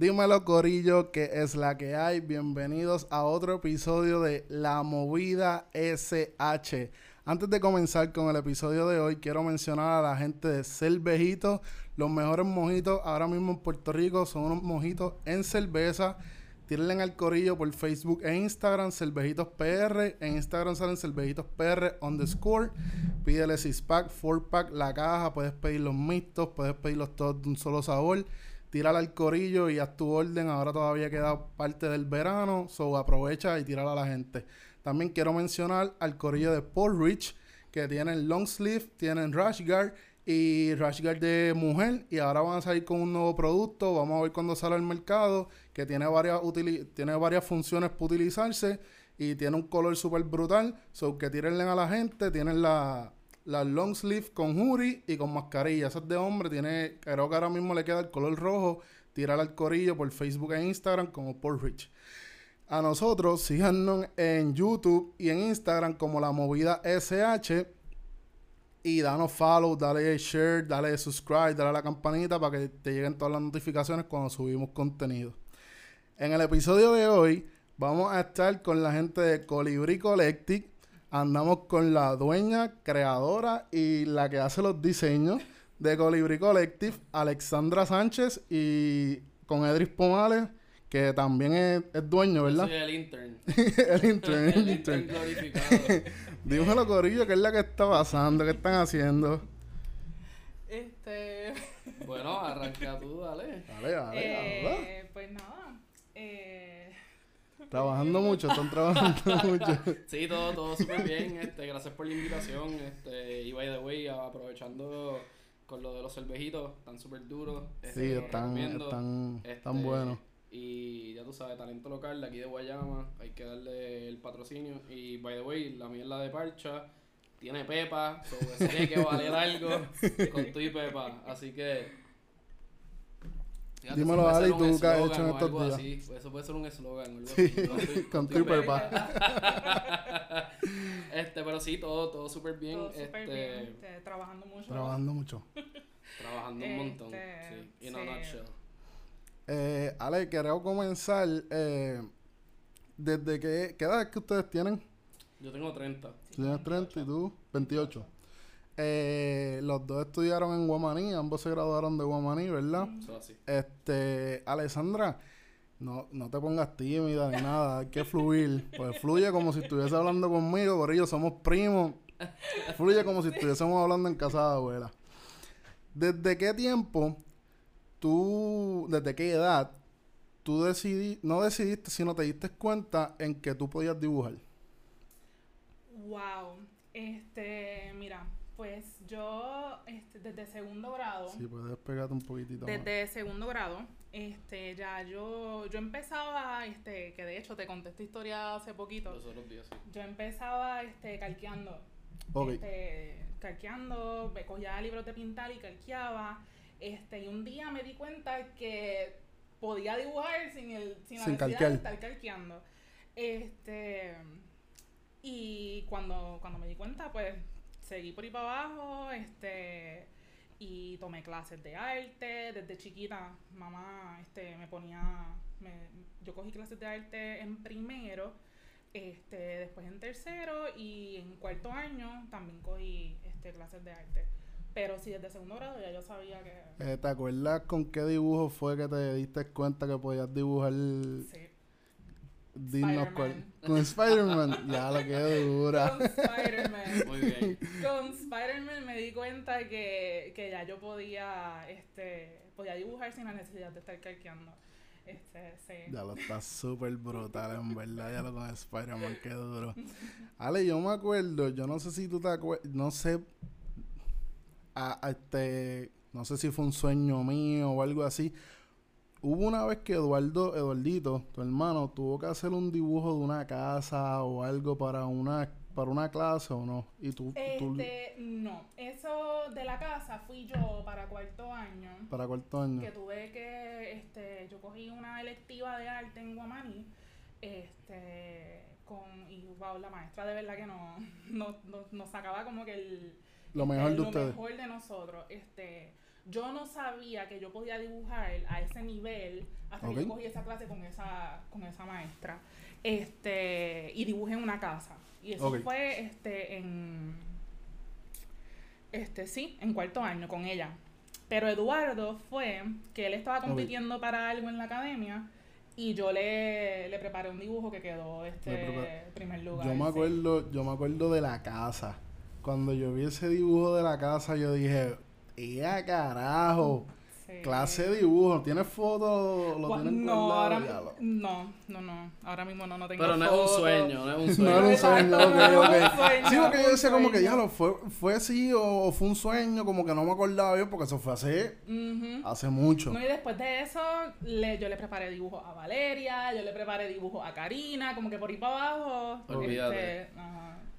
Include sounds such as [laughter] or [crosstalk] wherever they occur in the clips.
Dímelo, Corillo, que es la que hay. Bienvenidos a otro episodio de La Movida SH. Antes de comenzar con el episodio de hoy, quiero mencionar a la gente de Cervejito. Los mejores mojitos ahora mismo en Puerto Rico son unos mojitos en cerveza. Tírenle al corillo por Facebook e Instagram, Cervejitos PR. En Instagram salen Cervejitos PR underscore. Pídele 6-pack, 4-pack, la caja. Puedes pedir los mixtos, puedes pedirlos todos de un solo sabor tírala al corillo y haz tu orden. Ahora todavía queda parte del verano, so aprovecha y tírala a la gente. También quiero mencionar al corillo de Paul Rich, que tienen long sleeve, tienen rash guard y rash guard de mujer. Y ahora van a salir con un nuevo producto. Vamos a ver cuando sale al mercado, que tiene varias, tiene varias funciones para utilizarse y tiene un color súper brutal. So que tírenle a la gente, tienen la la long sleeve con hoodie y con mascarilla. Esa es de hombre, tiene, creo que ahora mismo le queda el color rojo. Tirar al corillo por Facebook e Instagram como Rich. A nosotros, síganos en YouTube y en Instagram como La Movida SH. Y danos follow, dale share, dale subscribe, dale a la campanita para que te lleguen todas las notificaciones cuando subimos contenido. En el episodio de hoy vamos a estar con la gente de Colibri Collective andamos con la dueña, creadora y la que hace los diseños de Colibri Collective, Alexandra Sánchez, y con Edris Pomales, que también es, dueño, ¿verdad? Sí, [laughs] el intern. el intern, [laughs] el, intern. glorificado. [laughs] Dímelo, Corillo, ¿qué es la que está pasando? ¿Qué están haciendo? Este. bueno, arranca tú, dale. Dale, dale, eh, Pues nada. Eh Trabajando mucho, están trabajando [laughs] mucho. Sí, todo, todo súper bien. Este, gracias por la invitación. Este, y by the way, aprovechando con lo de los cervejitos, están súper duros. Este, sí, están, están, están buenos. Y ya tú sabes, talento local de aquí de Guayama, hay que darle el patrocinio. Y by the way, la mierda de parcha tiene pepa, so tiene que valer algo [laughs] con tu y pepa. Así que Dímelo, Ali, tú qué has hecho en estos días. Así. Eso puede ser un eslogan. Sí, [laughs] con tu papá. [laughs] este, pero sí, todo, todo súper bien. Todo este, bien. Este, trabajando mucho. Trabajando mucho. [laughs] trabajando un montón. Este, sí. In a nutshell. Eh, Ale, quería comenzar. Eh, ¿Desde qué, qué edad es que ustedes tienen? Yo tengo 30. ¿Tú tienes 30 y tú? 28. Eh, los dos estudiaron en Guamaní, ambos se graduaron de Guamaní, ¿verdad? Este, Alessandra, no, no te pongas tímida ni nada, hay que fluir. Pues fluye como si estuviese hablando conmigo, por ello somos primos. Fluye como si estuviésemos hablando en casa de abuela. ¿Desde qué tiempo tú, desde qué edad tú decidí, no decidiste, sino te diste cuenta en que tú podías dibujar? Wow. Este, mira, pues yo, este, desde segundo grado. Sí, puedes pegarte un poquitito Desde segundo grado, este, ya yo, yo empezaba, este, que de hecho te conté esta historia hace poquito. Los otros días, sí. Yo empezaba, este, calqueando. Okay. Este, calqueando, me cogía libros de pintar y calqueaba. Este, y un día me di cuenta que podía dibujar sin el, sin, la necesidad de estar calqueando. Este, y cuando, cuando me di cuenta, pues seguí por ahí para abajo, este, y tomé clases de arte. Desde chiquita, mamá este, me ponía, me, yo cogí clases de arte en primero, este, después en tercero y en cuarto año también cogí este, clases de arte. Pero sí, desde segundo grado ya yo sabía que... Eh, ¿Te acuerdas con qué dibujo fue que te diste cuenta que podías dibujar? Sí. Dinos cuál. Con Spider-Man. [laughs] ya la quedé dura. Con Spider-Man. Muy bien. Con Spider-Man me di cuenta que, que ya yo podía, este, podía dibujar sin la necesidad de estar calqueando. Este, sí. Ya lo está súper brutal, en verdad. Ya lo con Spider-Man, qué duro. [laughs] Ale, yo me acuerdo, yo no sé si tú te acuerdas, no sé, a, este, no sé si fue un sueño mío o algo así, Hubo una vez que Eduardo, Eduardito, tu hermano, tuvo que hacer un dibujo de una casa o algo para una para una clase o no. Y tú, este, no, eso de la casa fui yo para cuarto año. Para cuarto año. Que tuve que, este, yo cogí una electiva de arte en Guamaní, este, con, y wow, la maestra de verdad que no, [laughs] no, nos sacaba como que el, lo mejor de lo ustedes. mejor de nosotros, este Yo no sabía que yo podía dibujar a ese nivel hasta que yo cogí esa clase con esa, con esa maestra. Este, y dibujé en una casa. Y eso fue este en este sí, en cuarto año con ella. Pero Eduardo fue que él estaba compitiendo para algo en la academia y yo le, le preparé un dibujo que quedó este primer lugar. Yo me acuerdo, yo me acuerdo de la casa. Cuando yo vi ese dibujo de la casa, yo dije, ¡ya carajo! Clase de dibujo, ¿tienes fotos? ¿Lo tienes no, ahora, no, no, no, ahora mismo no, no tengo Pero no es un sueño, no es un [laughs] sueño. no es un sueño, ok, Sí, porque yo decía como que ya lo fue, fue así o, fue un sueño, como que no me acordaba bien porque eso fue hace, hace mucho. No, y después de eso, le, yo le preparé dibujo a Valeria, yo le preparé dibujo a Karina, como que por ahí para abajo. Olvídate. Este,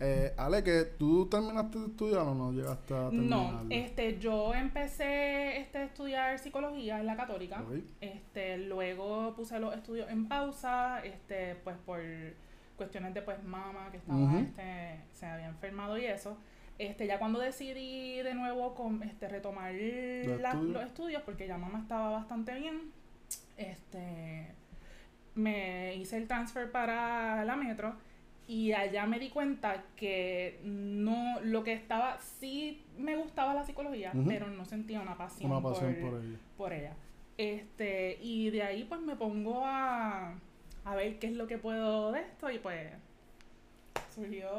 eh, Ale, que tú terminaste de estudiar o no llegaste a terminar. No, este, yo empecé este, a estudiar psicología en la católica. Este, luego puse los estudios en pausa, este, pues por cuestiones de pues mamá que estaba, este, se había enfermado y eso. Este, ya cuando decidí de nuevo con, este, retomar los estudios, porque ya mamá estaba bastante bien, este, me hice el transfer para la metro y allá me di cuenta que no, lo que estaba, sí me gustaba la psicología, pero no sentía una pasión, por, ella. por, ella. Este, y de ahí pues me pongo a, a ver qué es lo que puedo de esto y pues surgió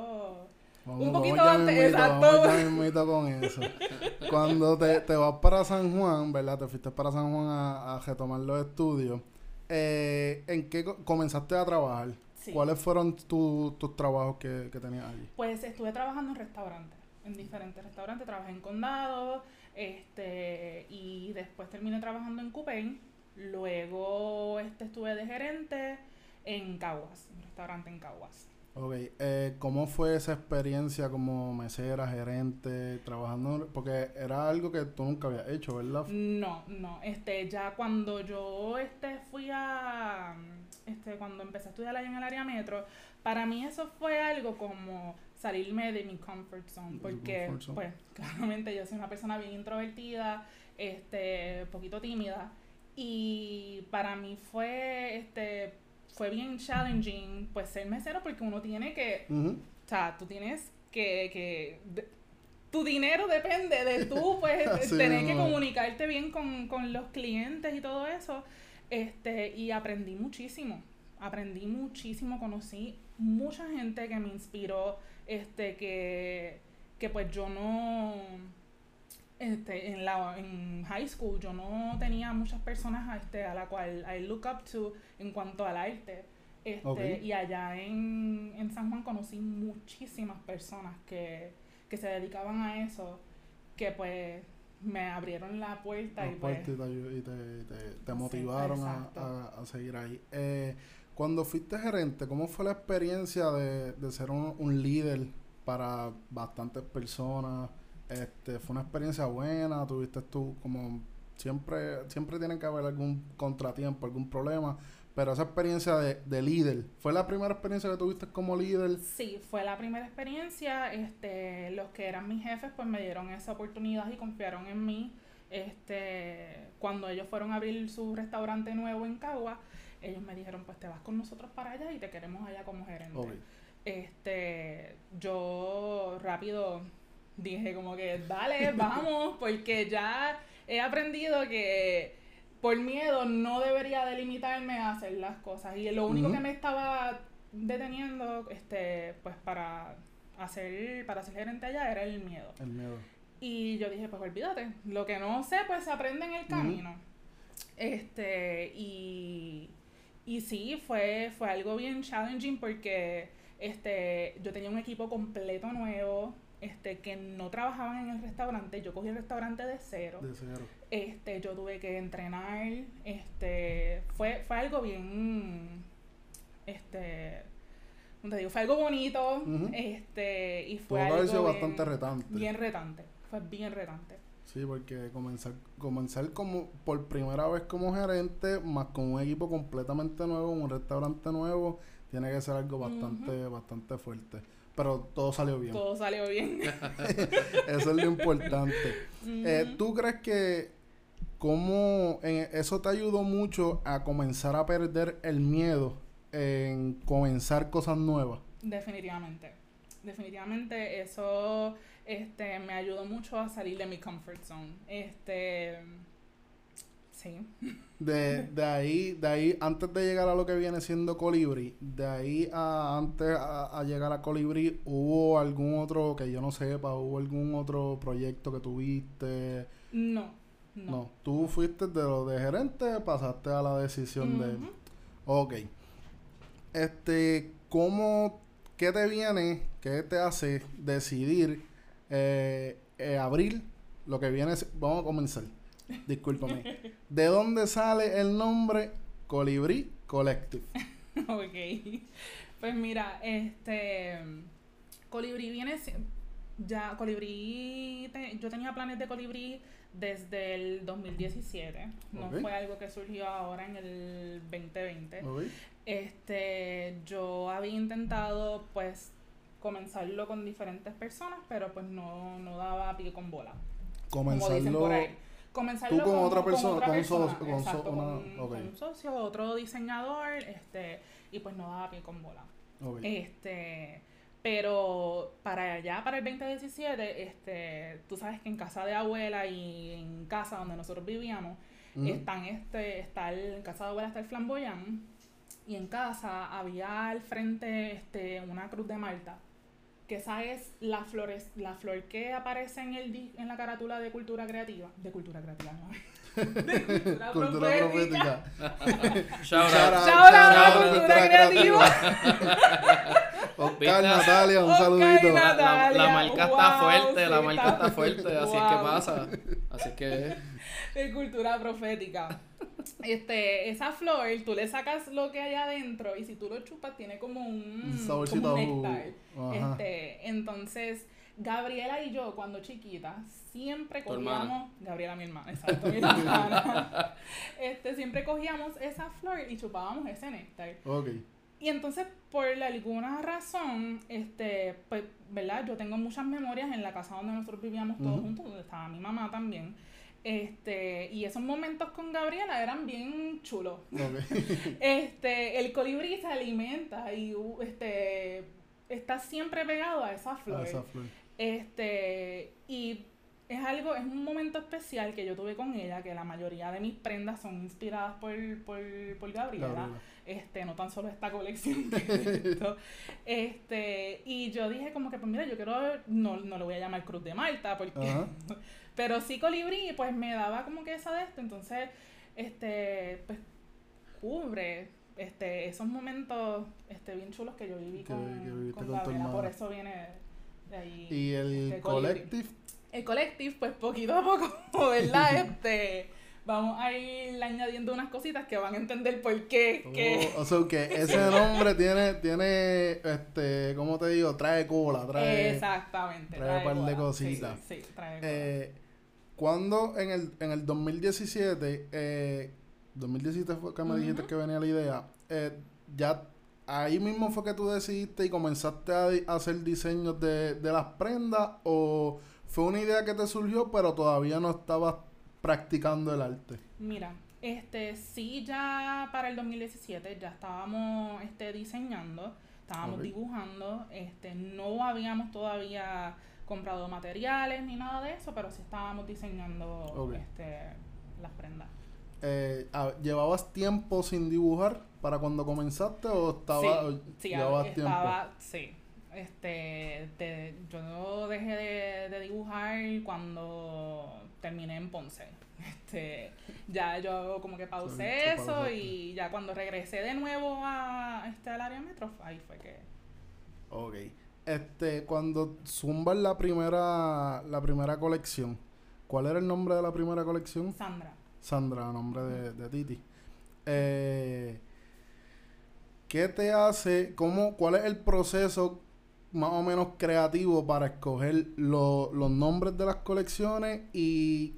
un poquito antes, exacto. con eso. [laughs] Cuando te, te, vas para San Juan, ¿verdad? Te fuiste para San Juan a, a retomar los estudios. Eh, ¿En qué comenzaste a trabajar? ¿Cuáles fueron tus trabajos que, que tenías allí? Pues estuve trabajando en restaurantes, en diferentes restaurantes. Trabajé en Condado, este, y después terminé trabajando en Coupé. Luego este, estuve de gerente en Caguas, un restaurante en Caguas. Ok, eh, ¿cómo fue esa experiencia como mesera, gerente, trabajando? Porque era algo que tú nunca habías hecho, ¿verdad? No, no, este, ya cuando yo este, fui a, este, cuando empecé a estudiar allá en el área metro, para mí eso fue algo como salirme de mi comfort zone, porque, pues, [laughs] claramente yo soy una persona bien introvertida, este, poquito tímida, y para mí fue, este, fue bien challenging, pues ser mesero porque uno tiene que, o sea, tú tienes que, que tu dinero depende de tú, pues, [laughs] tener que comunicarte bien con, con los clientes y todo eso, este, y aprendí muchísimo, aprendí muchísimo, conocí mucha gente que me inspiró, este, que, que pues yo no este, en, la, en high school yo no tenía muchas personas este, a la cual I look up to en cuanto al arte. Este, Y allá en, en, San Juan conocí muchísimas personas que, que se dedicaban a eso, que pues me abrieron la puerta y, pues, te, te, te, motivaron a, a, seguir ahí. Eh, cuando fuiste gerente, ¿cómo fue la experiencia de, de ser un, un líder para bastantes personas? Este, fue una experiencia buena, tuviste tú como siempre, siempre tiene que haber algún contratiempo, algún problema, pero esa experiencia de, líder, ¿fue la primera experiencia que tuviste como líder? Sí, fue la primera experiencia, este, los que eran mis jefes pues me dieron esa oportunidad y confiaron en mí, este, cuando ellos fueron a abrir su restaurante nuevo en Cagua, ellos me dijeron pues te vas con nosotros para allá y te queremos allá como gerente. Este, yo rápido dije como que dale, vamos, [laughs] porque ya he aprendido que por miedo no debería delimitarme a hacer las cosas. Y lo único que me estaba deteniendo, este, pues para hacer, para ser gerente allá era el miedo. El miedo. Y yo dije, pues olvídate, lo que no sé, pues se aprende en el camino. Este, y, y sí, fue, fue algo bien challenging porque este, yo tenía un equipo completo nuevo, este, que no trabajaban en el restaurante, yo cogí el restaurante de cero. De cero. Este, yo tuve que entrenar, este, fue, fue algo bien, este, te digo, fue algo bonito, este, y fue algo bien, bastante retante. Bien retante, fue bien retante. Sí, porque comenzar, comenzar como por primera vez como gerente, más con un equipo completamente nuevo, un restaurante nuevo, tiene que ser algo bastante, bastante fuerte. Pero todo salió bien. Todo salió bien. [laughs] eso es lo importante. Eh, ¿Tú crees que cómo eso te ayudó mucho a comenzar a perder el miedo en comenzar cosas nuevas? Definitivamente. Definitivamente eso este, me ayudó mucho a salir de mi comfort zone. Este, sí. De, de ahí, de ahí, antes de llegar a lo que viene siendo Colibri, de ahí a antes a, llegar a Colibri, ¿hubo algún otro que yo no sepa? ¿Hubo algún otro proyecto que tuviste? No, no. No, tú fuiste de lo de gerente, pasaste a la decisión de... Ok. Este, ¿cómo, qué te viene, qué te hace decidir eh, eh, abrir lo que viene... Vamos a comenzar. Discúlpame. [laughs] ¿De dónde sale el nombre Colibrí Collective? [laughs] ok. Pues mira, este... Colibrí viene... Ya, Colibrí... yo tenía planes de Colibrí desde el 2017. No fue algo que surgió ahora en el 2020. Este, yo había intentado, pues, comenzarlo con diferentes personas, pero pues no, no daba pie con bola. Comenzarlo... por ahí. Comenzarlo Tú con, otra persona, con, un socio, con, un socio, otro diseñador, este, y pues no daba pie con bola. Este, pero para allá, para el 2017, este, tú sabes que en casa de abuela y en casa donde nosotros vivíamos, están este, está el, en casa de abuela está el flamboyán, y en casa había al frente este, una cruz de Malta que esa es la flores, la flor que aparece en el en la carátula de cultura creativa, de cultura creativa, no. [laughs] de cultura, cultura profética. [laughs] Shout out. Shout out cultura creativa. [laughs] Oscar Natalia, un saludito. la, marca está fuerte, la marca está fuerte, así es que pasa. Así que de cultura profética este, esa flor, tú le sacas lo que hay adentro y si tú lo chupas tiene como un, como un néctar. Este, entonces, Gabriela y yo, cuando chiquitas, siempre cogíamos, Gabriela mi hermana, exacto, mi [laughs] hermana, este, siempre cogíamos esa flor y chupábamos ese néctar. Okay. Y entonces, por alguna razón, este, pues, ¿verdad? Yo tengo muchas memorias en la casa donde nosotros vivíamos todos juntos, donde estaba mi mamá también. Este, y esos momentos con Gabriela eran bien chulos. [laughs] este, el colibrí se alimenta y uh, este está siempre pegado a esa flor. Este, y es algo, es un momento especial que yo tuve con ella, que la mayoría de mis prendas son inspiradas por, por, por Gabriela. Este, no tan solo esta colección [laughs] Este, y yo dije como que, pues mira, yo quiero, no, no le voy a llamar Cruz de Malta, porque [laughs] Pero sí colibrí, pues me daba como que esa de esto. Entonces, este, pues cubre este, esos momentos este, bien chulos que yo viví con, con, Gabriela. Por eso viene de ahí. ¿Y el este, collective? El collective, pues poquito a poco, [laughs] ¿verdad? este vamos a ir añadiendo unas cositas que van a entender por qué. Oh, o sea, que [laughs] ese nombre tiene, tiene, este, ¿cómo te digo? Trae cola, trae... Exactamente. Trae, un par de cositas. Sí, sí, trae cola. Eh, cuando en el, en el 2017, eh, 2017 fue que me dijiste que venía la idea, eh, ya ahí mismo fue que tú decidiste y comenzaste a, hacer diseños de, de, las prendas o fue una idea que te surgió pero todavía no estabas practicando el arte? Mira, este sí ya para el 2017 ya estábamos este diseñando, estábamos dibujando, este no habíamos todavía comprado materiales ni nada de eso, pero sí estábamos diseñando este, las prendas. Eh, ah, ¿Llevabas tiempo sin dibujar para cuando comenzaste o estaba, sí, llevabas estaba, tiempo? Sí, este, yo dejé de, dibujar cuando terminé en Ponce. [laughs] Este, ya yo como que pausé eso y ya cuando regresé de nuevo a este al área metro, ahí fue que... Ok. Este, cuando zumbas la primera, la primera colección, ¿cuál era el nombre de la primera colección? Sandra. Sandra, nombre de, Titi. Eh, ¿Qué te hace, cómo, cuál es el proceso más o menos creativo para escoger los nombres de las colecciones y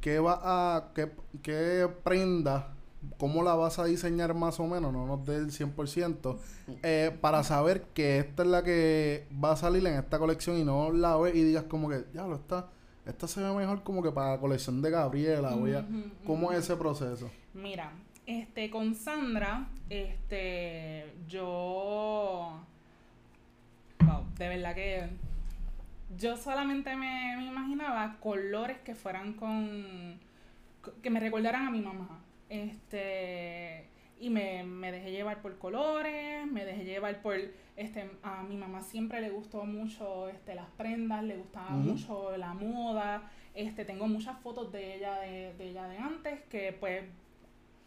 qué va a, qué, qué prenda cómo la vas a diseñar más o menos, no nos dé el 100%, eh, para saber que esta es la que va a salir en esta colección y no la ves y digas como que, ya lo está, esta se ve mejor como que para la colección de Gabriela, voy a, ¿cómo es ese proceso? Mira, este, con Sandra, este, yo, wow, de verdad que yo solamente me, me imaginaba colores que fueran con, que me recordaran a mi mamá. Este, y me, me, dejé llevar por colores, me dejé llevar por, este, a mi mamá siempre le gustó mucho, este, las prendas, le gustaba mucho la moda, este, tengo muchas fotos de ella de, de, ella de antes que pues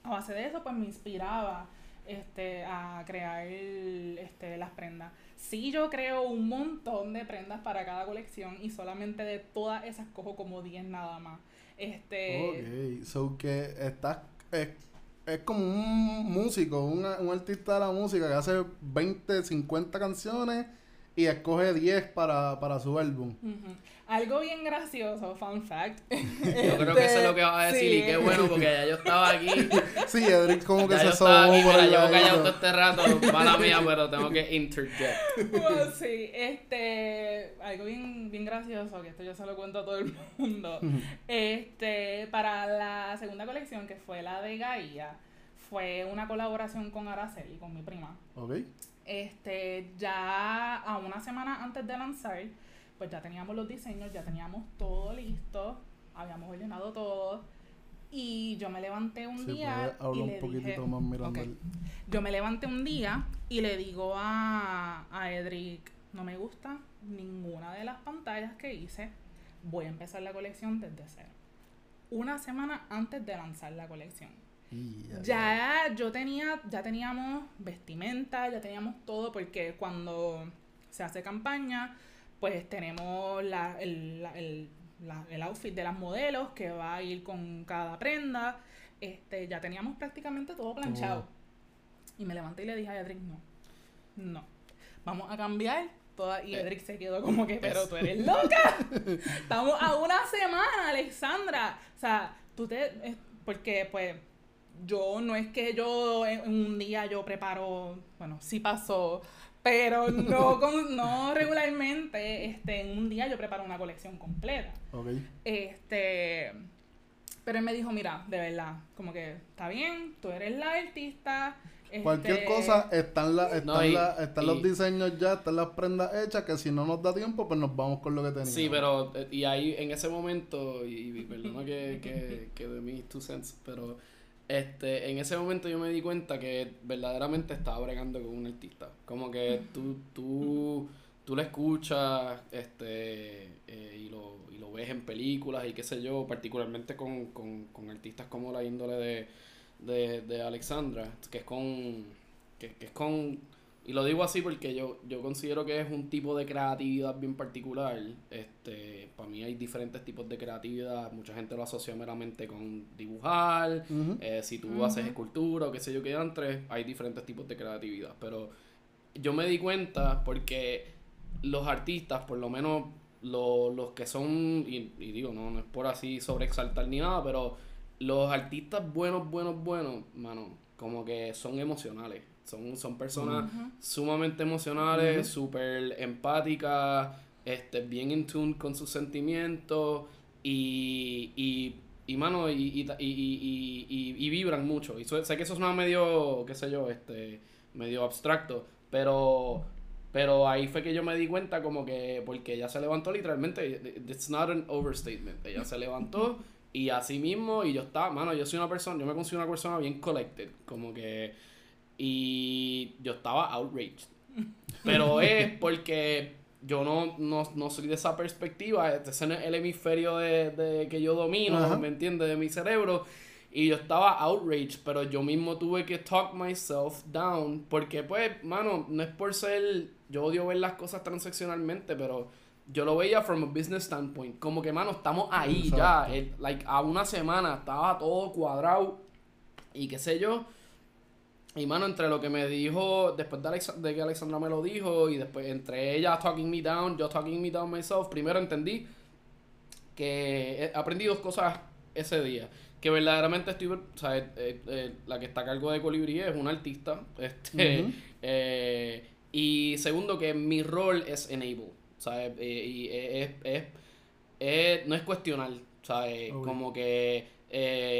a base de eso pues me inspiraba, este, a crear este, las prendas. Sí, yo creo un montón de prendas para cada colección y solamente de todas esas cojo como 10 nada más. Este. Ok, so que estás es, es como un músico, un, un artista de la música que hace 20, 50 canciones y escoge 10 para, para su álbum. Algo bien gracioso, fun fact. [laughs] Yo creo que eso es lo que vas a decir y qué bueno porque ya yo estaba aquí. [laughs] sí, Edric como que se sobó por allá. Llevo callado todo este rato, mala mía, pero tengo que interject. Bueno, sí, este, algo bien, bien gracioso, que esto yo se lo cuento a todo el mundo. este, para la segunda colección, que fue la de Gaia, fue una colaboración con Araceli, con mi prima. Ok. Este, ya a una semana antes de lanzar, pues ya teníamos los diseños, ya teníamos todo listo, habíamos ordenado todo. Y yo me levanté un día y le dije, Yo me levanté un día y le digo a, a Edric, no me gusta ninguna de las pantallas que hice, voy a empezar la colección desde cero. Una semana antes de lanzar la colección ya, yo tenía, ya teníamos vestimenta, ya teníamos todo, porque cuando se hace campaña, pues tenemos la, el, el, el outfit de las modelos que va a ir con cada prenda. Este, ya teníamos prácticamente todo planchado. Y me levanté y le dije a Edric, no, no, vamos a cambiar. Toda, y eh, Edric se quedó como que, pero tú eres [laughs] loca. Estamos a una semana, Alexandra. O sea, tú te... Porque pues yo no es que yo en un día yo preparo, bueno, sí pasó, pero [laughs] no, no regularmente, este, en un día yo preparo una colección completa. Okay. Este, pero él me dijo, mira, de verdad, como que está bien, tú eres la artista. Cualquier este, cosa, están, la, están, la, están los diseños ya, están las prendas hechas, que si no nos da tiempo, pues nos vamos con lo que tenemos. Sí, pero, eh, y ahí en ese momento, y, perdona que, que, que de mis two cents, pero este, en ese momento yo me di cuenta que verdaderamente estaba bregando con un artista. Como que tú, tú, tú lo escuchas este, eh, y, lo, y lo ves en películas y qué sé yo, particularmente con, con, con artistas como la índole de, de, de Alexandra, que es con, que, que es con y lo digo así porque yo, yo considero que es un tipo de creatividad bien particular. Este, para mí hay diferentes tipos de creatividad. Mucha gente lo asocia meramente con dibujar. Eh, si tú haces escultura o qué sé yo qué antes, hay diferentes tipos de creatividad. Pero yo me di cuenta porque los artistas, por lo menos los que son, y, y digo, no, no es por así sobreexaltar ni nada, pero los artistas buenos, buenos, buenos, mano, como que son emocionales. Son, son personas sumamente emocionales, súper empáticas, este, bien in tune con sus sentimientos y, y, y mano, y, y, y, vibran mucho. Y sé que eso es medio, qué sé yo, este, medio abstracto, pero, pero ahí fue que yo me di cuenta como que, porque ella se levantó literalmente, it's not an overstatement, ella se levantó y así mismo, y yo estaba, mano, yo soy una persona, yo me considero una persona bien collected, como que y yo estaba outraged. Pero [laughs] es porque yo no, no, soy de esa perspectiva. Este es el hemisferio de, que yo domino, ¿me entiendes? De mi cerebro. Y yo estaba outraged, pero yo mismo tuve que talk myself down. Porque, pues, mano, no es por ser. Yo odio ver las cosas transaccionalmente, pero yo lo veía from a business standpoint. Como que, mano, estamos ahí ya. like, a una semana estaba todo cuadrado y qué sé yo. Y mano, entre lo que me dijo, después de, de, que Alexandra me lo dijo, y después entre ella talking me down, yo talking me down myself, primero entendí que he aprendido dos cosas ese día. Que verdaderamente estoy, o sea, eh, eh, la que está a cargo de Colibrí es una artista. Este, [laughs] eh, y segundo, que mi rol es enable. ¿sabes? y es, es, es, no es cuestionar, ¿sabes? Como que,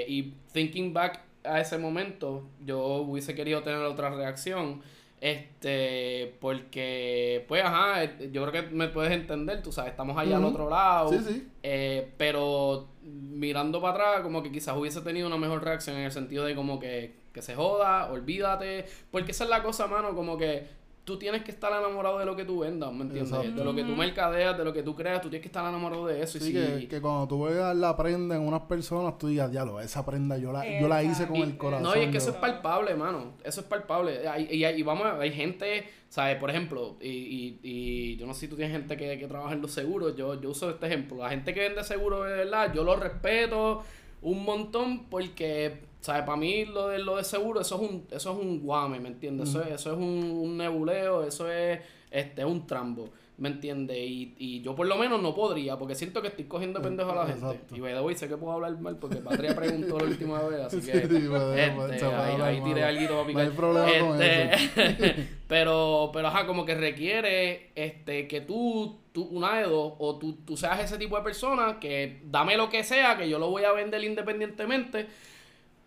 y thinking back a ese momento, yo hubiese querido tener otra reacción. Este, porque, pues, ajá, yo creo que me puedes entender, tú sabes, estamos allá al otro lado. Sí, sí. Eh, pero mirando para atrás, como que quizás hubiese tenido una mejor reacción en el sentido de como que, que se joda, olvídate. Porque esa es la cosa, mano, como que tú tienes que estar enamorado de lo que tú vendas, ¿me entiendes? De lo que tú mercadeas, de lo que tú creas, tú tienes que estar enamorado de eso. Sí, y que, cuando tú veas la prenda en unas personas, tú digas, diablo, esa prenda yo la, yo la hice con el corazón. No, y es que eso es palpable, mano. Eso es palpable. Y, y, vamos, hay gente, ¿sabes? Por ejemplo, y, y, y, yo no sé si tú tienes gente que, que trabaja en los seguros, yo, yo uso este ejemplo. La gente que vende seguros, de verdad, yo lo respeto un montón porque ¿Sabes? Para mí lo de, lo de seguro, eso es un, eso es un guame, ¿me entiendes? Eso, es, eso es un, nebuleo, eso es este, un trambo, ¿me entiendes? Y, y yo por lo menos no podría, porque siento que estoy cogiendo pendejo a la gente. Y voy sé que puedo hablar mal porque Patria [laughs] preguntó la última vez, así que este, ahí, ahí tiré algo para picar. No hay problema con este, eso. [laughs] pero, pero ajá, como que requiere este que tú, tú una de dos, o tú, tú seas ese tipo de persona que dame lo que sea, que yo lo voy a vender independientemente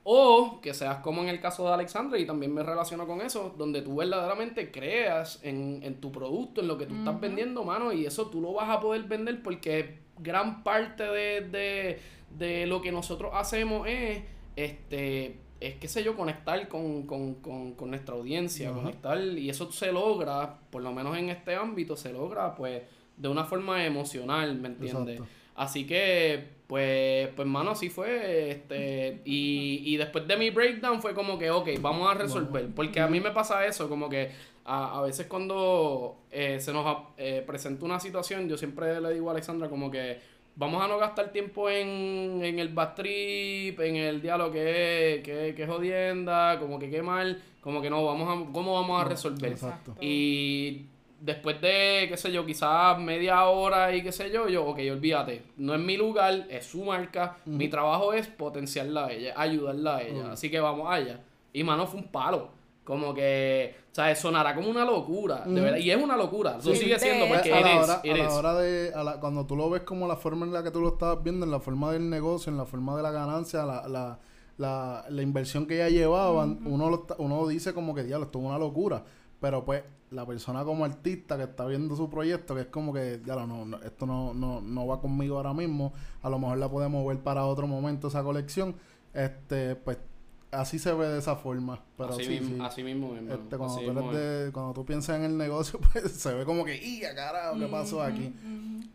o que seas como en el caso de Alexandra, y también me relaciono con eso, donde tú verdaderamente creas en, tu producto, en lo que tú estás vendiendo, mano, y eso tú lo vas a poder vender porque gran parte de, lo que nosotros hacemos es, este, es qué sé yo, conectar con, nuestra audiencia, conectar, y eso se logra, por lo menos en este ámbito, se logra pues de una forma emocional, ¿me entiendes? Así que, pues, pues, mano, así fue. Este, y, y después de mi breakdown fue como que, ok, vamos a resolver. Porque a mí me pasa eso, como que a, a veces cuando eh, se nos eh, presenta una situación, yo siempre le digo a Alexandra como que vamos a no gastar tiempo en, en el bad trip, en el diálogo que es, que, que jodienda, como que qué mal, como que no, vamos a, ¿cómo vamos a resolver? Exacto. Y después de, qué sé yo, quizás media hora y qué sé yo, yo, ok, olvídate, no es mi lugar, es su marca, mi trabajo es potenciarla a ella, ayudarla a ella, así que vamos allá. Y mano, fue un palo, como que, o sea, sonará como una locura, de verdad, y es una locura, eso sigue siendo porque a la hora, a la hora de, cuando tú lo ves como la forma en la que tú lo estás viendo, en la forma del negocio, en la forma de la ganancia, la, la, la, la inversión que ya llevaban, uno, lo, uno dice como que, diablo, esto es una locura, pero pues la persona como artista que está viendo su proyecto, que es como que, ya no, no esto no, no, no va conmigo ahora mismo, a lo mejor la podemos ver para otro momento esa colección, este, pues así se ve de esa forma. Pero así, sí, mismo, así mismo, este, cuando, tú cuando tú piensas en el negocio, [laughs] pues se ve como que, ¡y carajo! ¿Qué pasó aquí?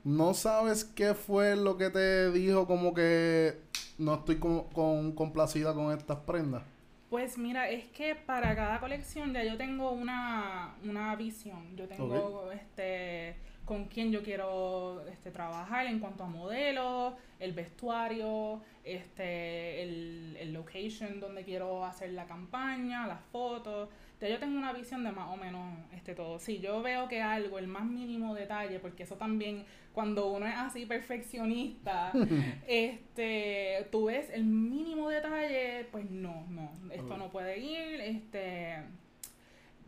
¿No sabes qué fue lo que te dijo como que no estoy con complacida con estas prendas? Pues mira, es que para cada colección ya yo tengo una, una visión. Yo tengo este con quién yo quiero este, trabajar en cuanto a modelos, el vestuario, este, el, el location donde quiero hacer la campaña, las fotos. Ya yo tengo una visión de más o menos este todo. Si yo veo que algo, el más mínimo detalle, porque eso también, cuando uno es así perfeccionista, [laughs] este, tú ves el mínimo detalle, pues no, no, esto no puede ir, este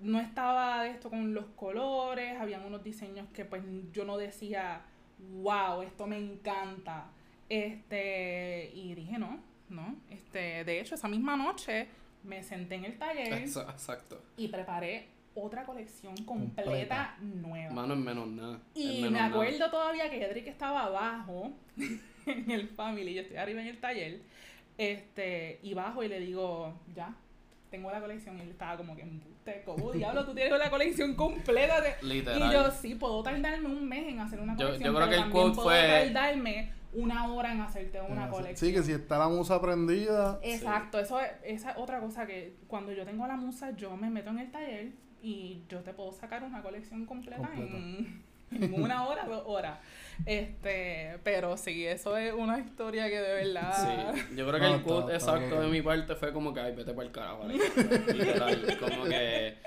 no estaba de esto con los colores, habían unos diseños que pues yo no decía, wow, esto me encanta. Este, y dije, no, no. Este, de hecho, esa misma noche me senté en el taller Exacto. y preparé otra colección completa, nueva. Mano en menos nada. Y me acuerdo todavía que Edric estaba abajo [laughs] en el family, yo estoy arriba en el taller, este, y bajo y le digo, ya, tengo la colección y él estaba como que, ¿cómo diablo tú tienes la colección completa? De... Literal. Y yo, sí, puedo tardarme un mes en hacer una colección. Yo, creo que el quote puedo tardarme una hora en hacerte una colección. Sí, que si está la musa prendida. Exacto, eso es, esa es otra cosa que cuando yo tengo la musa, yo me meto en el taller y yo te puedo sacar una colección completa, En, en una hora, dos horas. Este, pero sí, eso es una historia que de verdad. Sí, yo creo que el quote exacto de mi parte fue como que, ay, vete para el carajo, Literal, como que.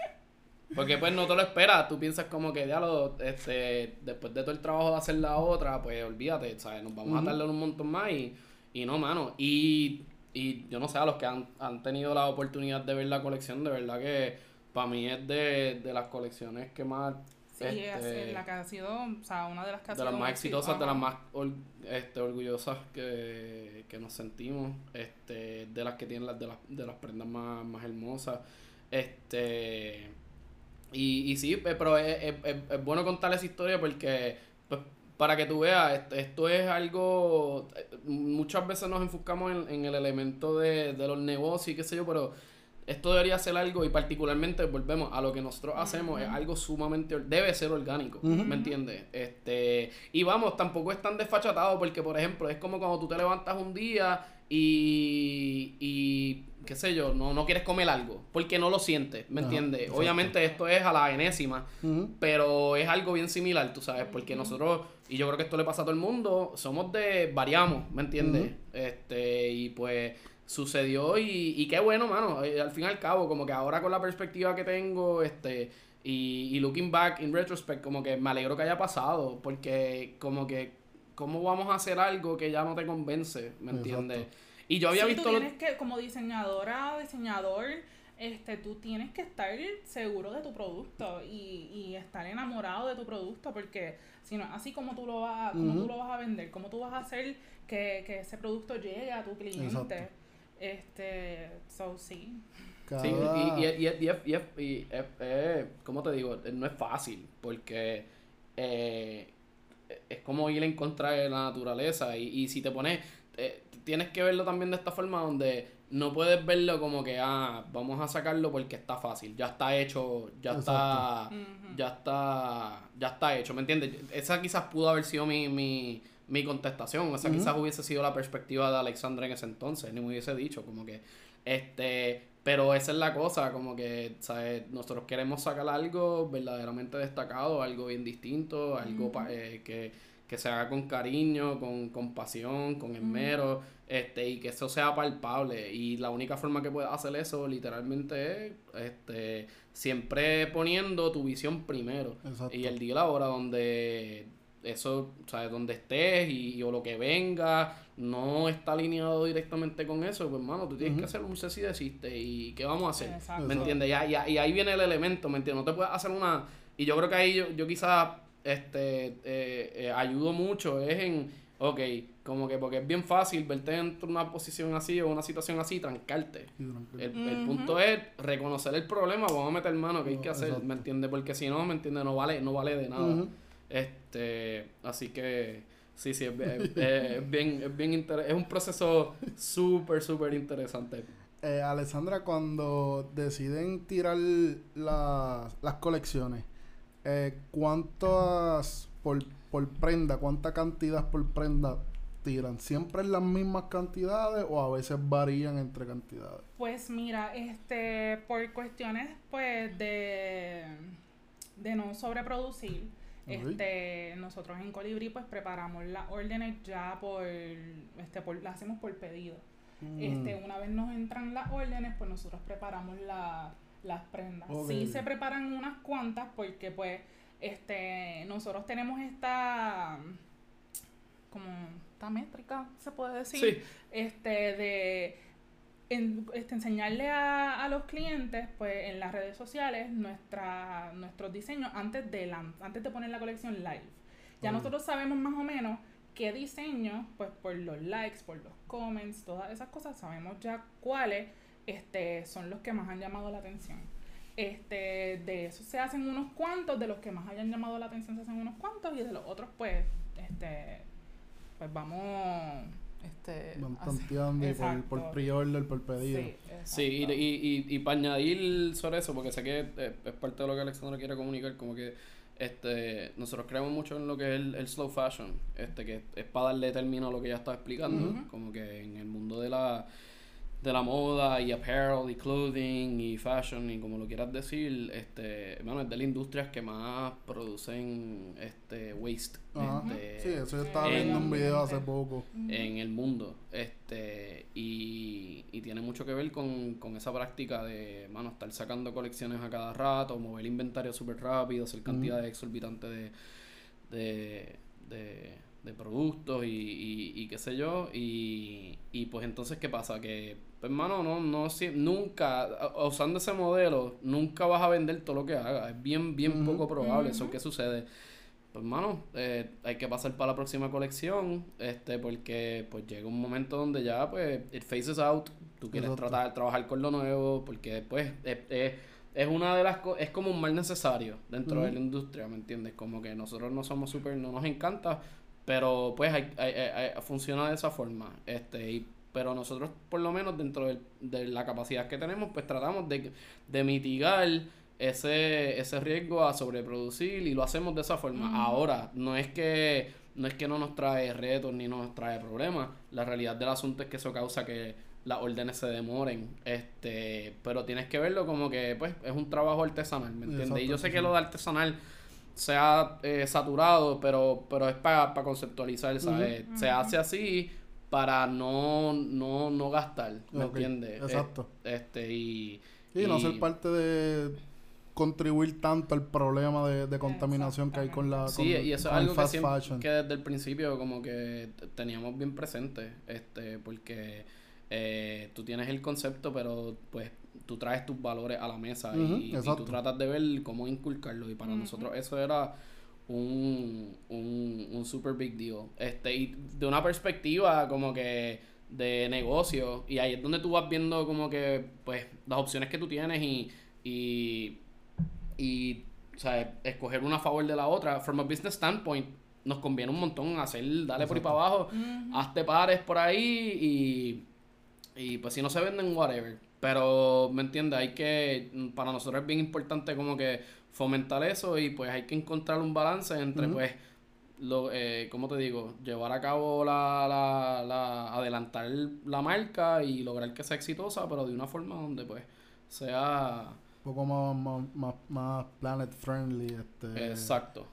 Porque pues no te lo esperas, tú piensas como que, diálogo, este, después de todo el trabajo de hacer la otra, pues olvídate, ¿sabes? Nos vamos a tardar un montón más y, y no, mano, y, y yo no sé, a los que han, han tenido la oportunidad de ver la colección, de verdad que para mí es de, de las colecciones que más Sí, este, es la que ha sido, o sea, una de las que ha de las más exitosas, de las más este, orgullosas que, que, nos sentimos, este, de las que tienen las de las, de las prendas más, más hermosas, este, y, y sí, pero es, es, es, bueno contar esa historia porque, pues, para que tú veas, esto, es algo, muchas veces nos enfocamos en, en el elemento de, de los negocios y qué sé yo, pero esto debería ser algo, y particularmente volvemos a lo que nosotros hacemos, es algo sumamente, debe ser orgánico, ¿me entiendes? Este, y vamos, tampoco es tan desfachatado porque, por ejemplo, es como cuando tú te levantas un día y, y qué sé yo, no, no quieres comer algo, porque no lo sientes, ¿me entiendes? Obviamente esto es a la enésima, pero es algo bien similar, tú sabes, porque nosotros, y yo creo que esto le pasa a todo el mundo, somos de, variamos, ¿me entiendes? Este, y pues sucedió y, y qué bueno, mano. Eh, al fin y al cabo, como que ahora con la perspectiva que tengo, este, y, y looking back in retrospect, como que me alegro que haya pasado, porque como que, ¿cómo vamos a hacer algo que ya no te convence? ¿Me entiendes? Y yo había visto... Tú tienes que, como diseñadora o diseñador, este, tú tienes que estar seguro de tu producto y, y estar enamorado de tu producto, porque si no, así como tú lo vas, como tú lo vas a vender, cómo tú vas a hacer que, que ese producto llegue a tu cliente. Este, so sí. Sí, y, y, y, y, y, y ¿cómo te digo? No es fácil, porque eh, es como ir en contra de la naturaleza. Y, y si te pones, eh, tienes que verlo también de esta forma donde no puedes verlo como que, ah, vamos a sacarlo porque está fácil, ya está hecho, ya está, ya está, ya está hecho, ¿me entiendes? Esa quizás pudo haber sido mi, mi, mi contestación. O sea, quizás hubiese sido la perspectiva de Alexandra en ese entonces, ni me hubiese dicho, como que, este, pero esa es la cosa, como que, ¿sabes? Nosotros queremos sacar algo verdaderamente destacado, algo bien distinto, algo eh, que, que se haga con cariño, con compasión, con esmero, este, y que eso sea palpable. Y la única forma que puedes hacer eso, literalmente, es, este, siempre poniendo tu visión primero. Y el día y la hora donde eso, ¿sabes? Donde estés y, o lo que venga, no está alineado directamente con eso, pues hermano, tú tienes que hacer un cese y desiste. ¿Y qué vamos a hacer? ¿Me entiendes? Y, y, ahí viene el elemento, ¿me entiendes? No te puedes hacer una... Y yo creo que ahí yo, yo quizás este, eh, eh, ayudo mucho, es en, ok, como que porque es bien fácil verte en una posición así o una situación así, trancarte. El, punto es reconocer el problema, vamos a meter mano, que hay que hacer, ¿me entiendes? Porque si no, ¿me entiendes? No vale, no vale de nada. Este, así que sí, sí, es, bien, es bien es un proceso súper, súper interesante. Eh, Alessandra, cuando deciden tirar las colecciones, eh, ¿cuántas por, por prenda, cuánta cantidad por prenda tiran? ¿Siempre en las mismas cantidades o a veces varían entre cantidades? Pues mira, este, por cuestiones pues de, de no sobreproducir, este, nosotros en Colibri pues preparamos las órdenes ya por, este, por, las hacemos por pedido. Este, mm. una vez nos entran las órdenes, pues nosotros preparamos las prendas. Sí se preparan unas cuantas porque pues, este, nosotros tenemos esta, como, esta métrica, se puede decir, este, de este, enseñarle a, a, los clientes, pues en las redes sociales, nuestra, nuestros diseños antes de, antes de poner la colección live. Ya nosotros sabemos más o menos qué diseño, pues por los likes, por los comments, todas esas cosas, sabemos ya cuáles este, son los que más han llamado la atención. Este, de eso se hacen unos cuantos, de los que más hayan llamado la atención se hacen unos cuantos y de los otros pues, este, pues vamos este, Van tanteando por, por pre-order, por pedido. Sí, y, y, y, para añadir sobre eso, porque sé que es, parte de lo que Alexandra quiere comunicar, como que este nosotros creemos mucho en lo que es el, slow fashion, este que es para darle término a lo que ya estaba explicando, como que en el mundo de la de la moda y apparel y clothing y fashion y como lo quieras decir, este, bueno, es de las industrias que más producen este waste. Este, sí, eso yo estaba viendo un video hace poco. En el mundo. Este, y, y tiene mucho que ver con, con esa práctica de, mano, estar sacando colecciones a cada rato, mover inventario súper rápido, hacer cantidades exorbitantes de, de, de de productos y, y, qué sé yo. Y, y pues entonces, ¿qué pasa? Que, pues, hermano, no, no, nunca, usando ese modelo, nunca vas a vender todo lo que hagas. Es bien, bien poco probable. ¿Eso qué sucede? Pues, hermano, eh, hay que pasar para la próxima colección, este, porque, pues, llega un momento donde ya, pues, it faces out. Tú quieres tratar de trabajar con lo nuevo, porque, después es, es una de las es como un mal necesario dentro de la industria, ¿me entiendes? Como que nosotros no somos súper, no nos encanta, pero pues hay, hay, funciona de esa forma. Este, y, pero nosotros, por lo menos dentro de, la capacidad que tenemos, pues tratamos de, de mitigar ese, ese riesgo a sobreproducir y lo hacemos de esa forma. Ahora, no es que no es que no nos trae retos ni nos trae problemas. La realidad del asunto es que eso causa que las órdenes se demoren. Este, pero tienes que verlo como que pues es un trabajo artesanal, ¿me entiendes? y yo sé que lo de artesanal se ha eh, saturado, pero, pero es para conceptualizar, ¿sabes? Se hace así para no, no, no gastar, ¿me entiendes? Exacto. este, y, y, no ser parte de contribuir tanto al problema de, contaminación que hay con la sí y eso es algo que, que desde el principio como que teníamos bien presente este porque eh, tú tienes el concepto pero pues tú traes tus valores a la mesa y, tú tratas de ver cómo inculcarlo. Y para nosotros eso era un, un, un super big deal. Este, y de una perspectiva como que de negocio. Y ahí es donde tú vas viendo como que, pues, las opciones que tú tienes y, y, y o sea, escoger una a favor de la otra. From a business standpoint, nos conviene un montón hacer, dale por ahí para abajo, hazte pares por ahí y, y pues si no se venden, whatever. Pero, ¿me entiendes? Hay que, para nosotros es bien importante como que fomentar eso y pues hay que encontrar un balance entre pues, lo, eh, ¿cómo te digo? Llevar a cabo la, la, la, adelantar la marca y lograr que sea exitosa, pero de una forma donde pues sea poco más, más, más, planet friendly. Este, Exacto.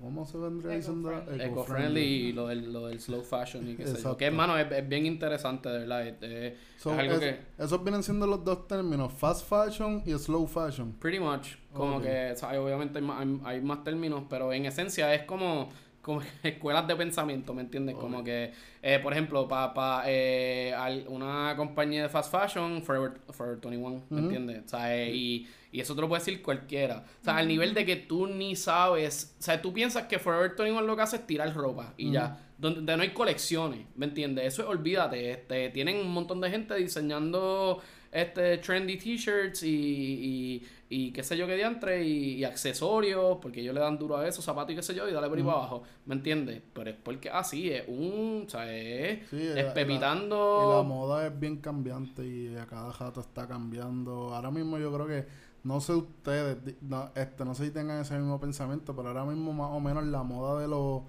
¿Cómo se vendría diciendo? Eco-friendly y lo del, lo del slow fashion y qué sé yo. Que, hermano, es, es, bien interesante, de verdad. es algo que... Esos vienen siendo los dos términos, fast fashion y slow fashion. Pretty much. Como que, obviamente hay más, hay más términos, pero en esencia es como como [laughs] escuelas de pensamiento, ¿me entiendes? Como que, eh, por ejemplo, para pa, eh, una compañía de fast fashion, Forever, Forever 21, ¿me entiendes? O sea, eh, y, y, eso te lo puede decir cualquiera. O sea, al nivel de que tú ni sabes, o sea, tú piensas que Forever 21 lo que hace es tirar ropa y ya. Donde, no hay colecciones, ¿me entiendes? Eso es, olvídate, este, tienen un montón de gente diseñando este trendy t-shirts y, y, qué sé yo qué diantre y, y, accesorios, porque ellos le dan duro a eso, zapatos y qué sé yo, y dale por ahí para abajo, ¿me entiendes? Pero es porque así es un, o sea, es, pepitando. La, la moda es bien cambiante y a cada jato está cambiando. Ahora mismo yo creo que, no sé ustedes, no, este, no sé si tengan ese mismo pensamiento, pero ahora mismo más o menos la moda de los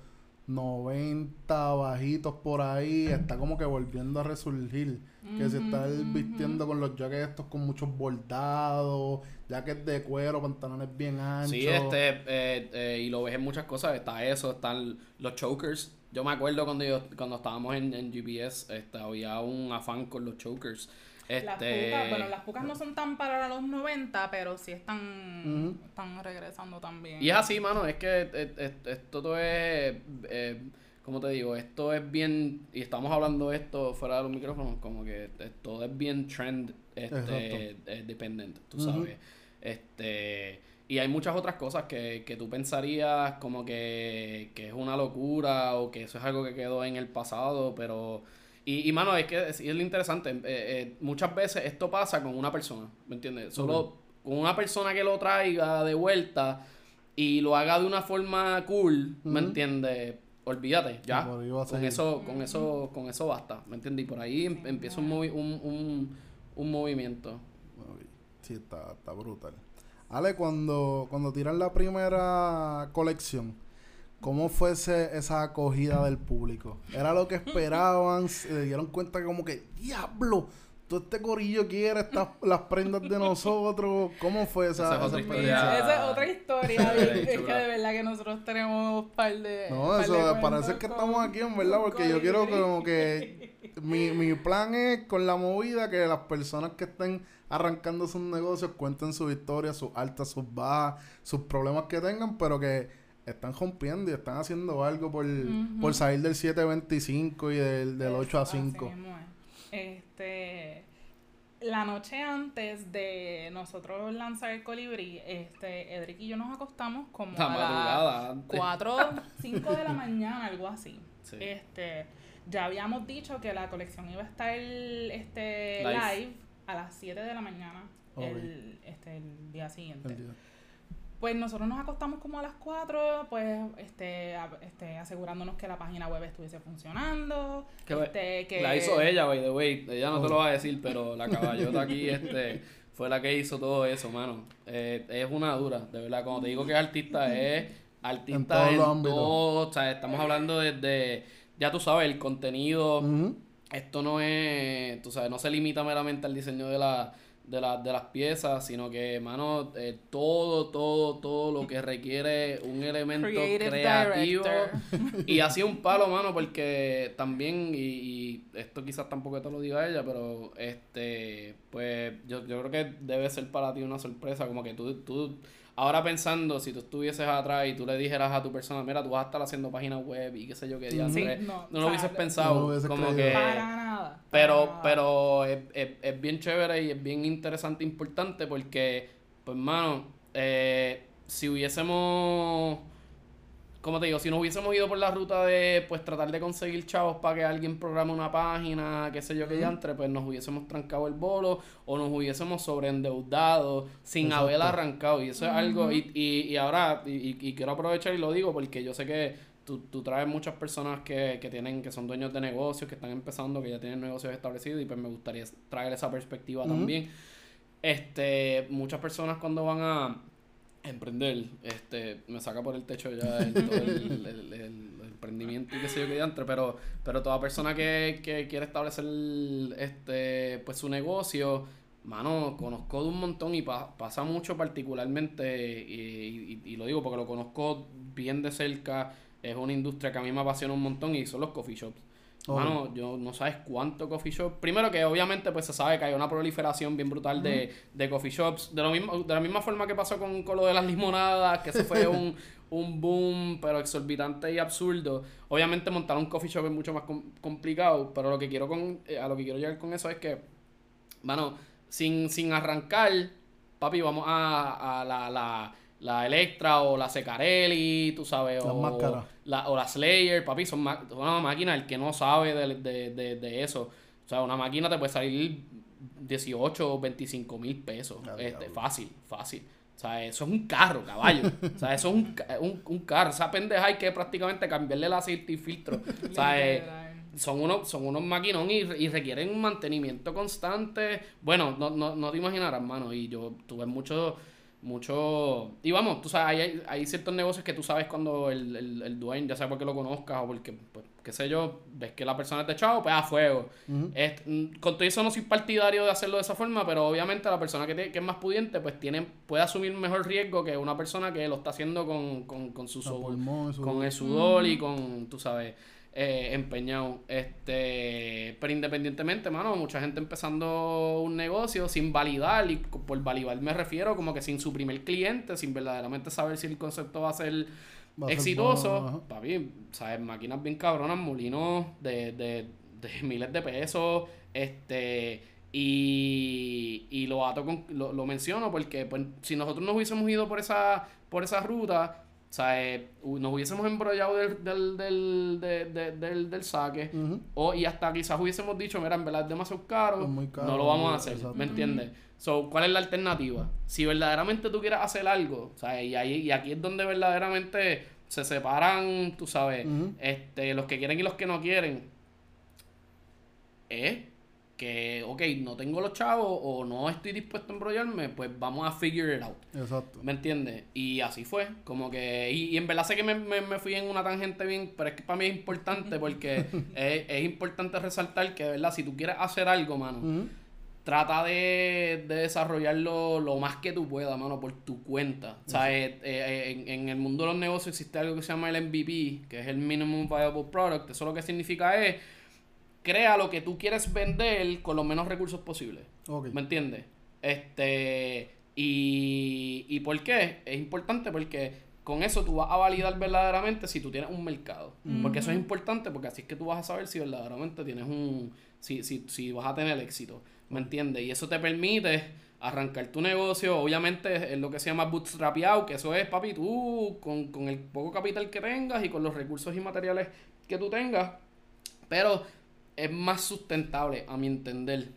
90 bajitos por ahí, está como que volviendo a resurgir. Que se está vistiendo con los jackets estos con muchos bordados, jackets de cuero, pantalones bien anchos. Sí, este, eh, eh, y lo ves en muchas cosas, está eso, están los chokers. Yo me acuerdo cuando yo, cuando estábamos en, en GPS, este, había un afán con los chokers. Las este, pucas, bueno, las pucas no son tan para los 90, pero sí están, están regresando también. Y es así, mano, es que esto todo es, eh, como te digo, esto es bien, y estamos hablando esto fuera de los micrófonos, como que todo es bien trend este, eh, dependiente, tú sabes. Este, y hay muchas otras cosas que, que tú pensarías como que, que es una locura o que eso es algo que quedó en el pasado, pero y, y mano, es que es, lo interesante. Eh, eh, muchas veces esto pasa con una persona, ¿me entiendes? Solo con una persona que lo traiga de vuelta y lo haga de una forma cool, ¿me entiendes? Olvídate, ya. Con eso, con eso, con eso basta, ¿me entiendes? Y por ahí em, empieza un, un, un, un, movimiento. Sí, está, está brutal. Ale, cuando, cuando tiran la primera colección, ¿Cómo fue esa acogida del público? ¿Era lo que esperaban? [laughs] ¿Se dieron cuenta que como que, diablo, todo este corillo quiere estas, las prendas de nosotros? ¿Cómo fue esa, esa, esa es otra historia. [laughs] es que de verdad que nosotros tenemos un par de... No, eso parece que estamos aquí, en verdad, porque yo quiero como que... [laughs] mi, mi plan es con la movida que las personas que estén arrancando sus negocios cuenten su historia, sus altas, sus bajas, sus problemas que tengan, pero que están rompiendo y están haciendo algo por, por salir del 7.25 y del, del 8 a 5. Este, la noche antes de nosotros lanzar el colibrí, este, Edric y yo nos acostamos como a las 4 5 de la mañana, algo así. Este, ya habíamos dicho que la colección iba a estar este, live, a las 7 de la mañana el, este, el día siguiente. Pues nosotros nos acostamos como a las 4, pues este, este, asegurándonos que la página web estuviese funcionando. este, que... La hizo ella, by the way. Ella no te lo va a decir, pero la [laughs] caballota aquí este, fue la que hizo todo eso, mano. Eh, es una dura, de verdad. Cuando te digo que es artista, es artista en, todo. O sea, estamos hablando desde, ya tú sabes, el contenido. Esto no es, tú sabes, no se limita meramente al diseño de la de, la, de las piezas, sino que, mano, eh, todo, todo, todo lo que requiere un elemento creativo. [laughs] y así un palo, mano, porque también, y, esto quizás tampoco te lo diga ella, pero este, pues yo, yo creo que debe ser para ti una sorpresa, como que tú, tú Ahora pensando, si tú estuvieses atrás y tú le dijeras a tu persona, mira, tú vas a estar haciendo páginas web y qué sé yo qué día, no, no, lo hubieses pensado. como que. Para nada. pero, pero es, es, bien chévere y es bien interesante e importante porque, pues, mano, eh, si hubiésemos como te digo, si nos hubiésemos ido por la ruta de pues tratar de conseguir chavos para que alguien programe una página, qué sé yo, que ya entre, pues nos hubiésemos trancado el bolo o nos hubiésemos sobreendeudado sin haber arrancado. Y eso es algo, y, y, y ahora, y, quiero aprovechar y lo digo porque yo sé que tú, tú traes muchas personas que, que tienen, que son dueños de negocios, que están empezando, que ya tienen negocios establecidos, y pues me gustaría traer esa perspectiva también. Este, muchas personas cuando van a emprender, este, me saca por el techo ya el, [laughs] todo el, emprendimiento y qué sé yo qué entre, pero, pero toda persona que, que quiere establecer este, pues su negocio, mano, conozco de un montón y pasa mucho particularmente, y, y, lo digo porque lo conozco bien de cerca, es una industria que a mí me apasiona un montón y son los coffee shops. Mano, yo no sabes cuánto coffee shop. Primero que obviamente pues se sabe que hay una proliferación bien brutal de, de coffee shops. De, lo mismo, de la misma forma que pasó con, con lo de las limonadas, que eso fue [laughs] un, un boom, pero exorbitante y absurdo. Obviamente montar un coffee shop es mucho más complicado, pero lo que quiero con, eh, a lo que quiero llegar con eso es que, mano, sin, sin arrancar, papi, vamos a, a la, la la Electra o la Secarelli, tú sabes, o, la, o la Slayer, papi, son, una máquina, el que no sabe de, de, de, eso, o sea, una máquina te puede salir 18 o 25 mil pesos, este, fácil, fácil. O sea, eso es un carro, caballo. [laughs] O sea, eso es un, un, un carro. Esa pendeja hay que prácticamente cambiarle el aceite y filtro. O [laughs] sea, eh, son unos, son unos maquinón y, y, requieren un mantenimiento constante. Bueno, no, no, no te imaginarás, mano. Y yo tuve mucho mucho... Y vamos, tú sabes, hay, hay ciertos negocios que tú sabes cuando el, el, el dueño, ya sea porque lo conozcas o porque, pues, qué sé yo, ves que la persona es de chavo, pues a fuego. Mm, con todo eso no soy partidario de hacerlo de esa forma, pero obviamente la persona que, que es más pudiente, pues tiene, puede asumir mejor riesgo que una persona que lo está haciendo con, con, con su, con el sudor. y con, tú sabes eh, empeñado. Este, pero independientemente, mano, mucha gente empezando un negocio sin validar, y por validar me refiero como que sin su primer cliente, sin verdaderamente saber si el concepto va a ser exitoso. papi, ¿sabes? Máquinas bien cabronas, molinos de, de, de miles de pesos, este. Y, y lo, ato con, lo, lo menciono porque pues, si nosotros nos hubiésemos ido por esa, por esa ruta, o sea, eh, nos hubiésemos embrollado del, del, del, del, saque. o, y hasta quizás hubiésemos dicho, mira, en verdad es demasiado caro, no lo vamos a hacer. ¿Me entiendes? So, ¿cuál es la alternativa? Si verdaderamente tú quieres hacer algo, o sea, y, ahí, y aquí es donde verdaderamente se separan, tú sabes, este, los que quieren y los que no quieren. Es que, ok, no tengo los chavos o no estoy dispuesto a embrollarme, pues vamos a figure it out. Exacto. ¿Me entiendes? Y así fue. Como que, y, en verdad sé que me, me, fui en una tangente bien, pero es que para mí es importante [laughs] porque es, es, importante resaltar que, de verdad, si tú quieres hacer algo, mano, trata de, de, desarrollarlo lo más que tú puedas, mano, por tu cuenta. O sea, eh, eh, en, en, el mundo de los negocios existe algo que se llama el MVP, que es el Minimum Viable Product. Eso lo que significa es crea lo que tú quieres vender con los menos recursos posibles. ¿Me entiendes? Este, y, y ¿por qué? Es importante porque con eso tú vas a validar verdaderamente si tú tienes un mercado. Porque eso es importante, porque así es que tú vas a saber si verdaderamente tienes un... Si, si, si vas a tener éxito. ¿Me entiendes? Y eso te permite arrancar tu negocio. Obviamente es lo que se llama bootstrapeado, que eso es, papi, tú con, con el poco capital que tengas y con los recursos y materiales que tú tengas. Pero es más sustentable, a mi entender.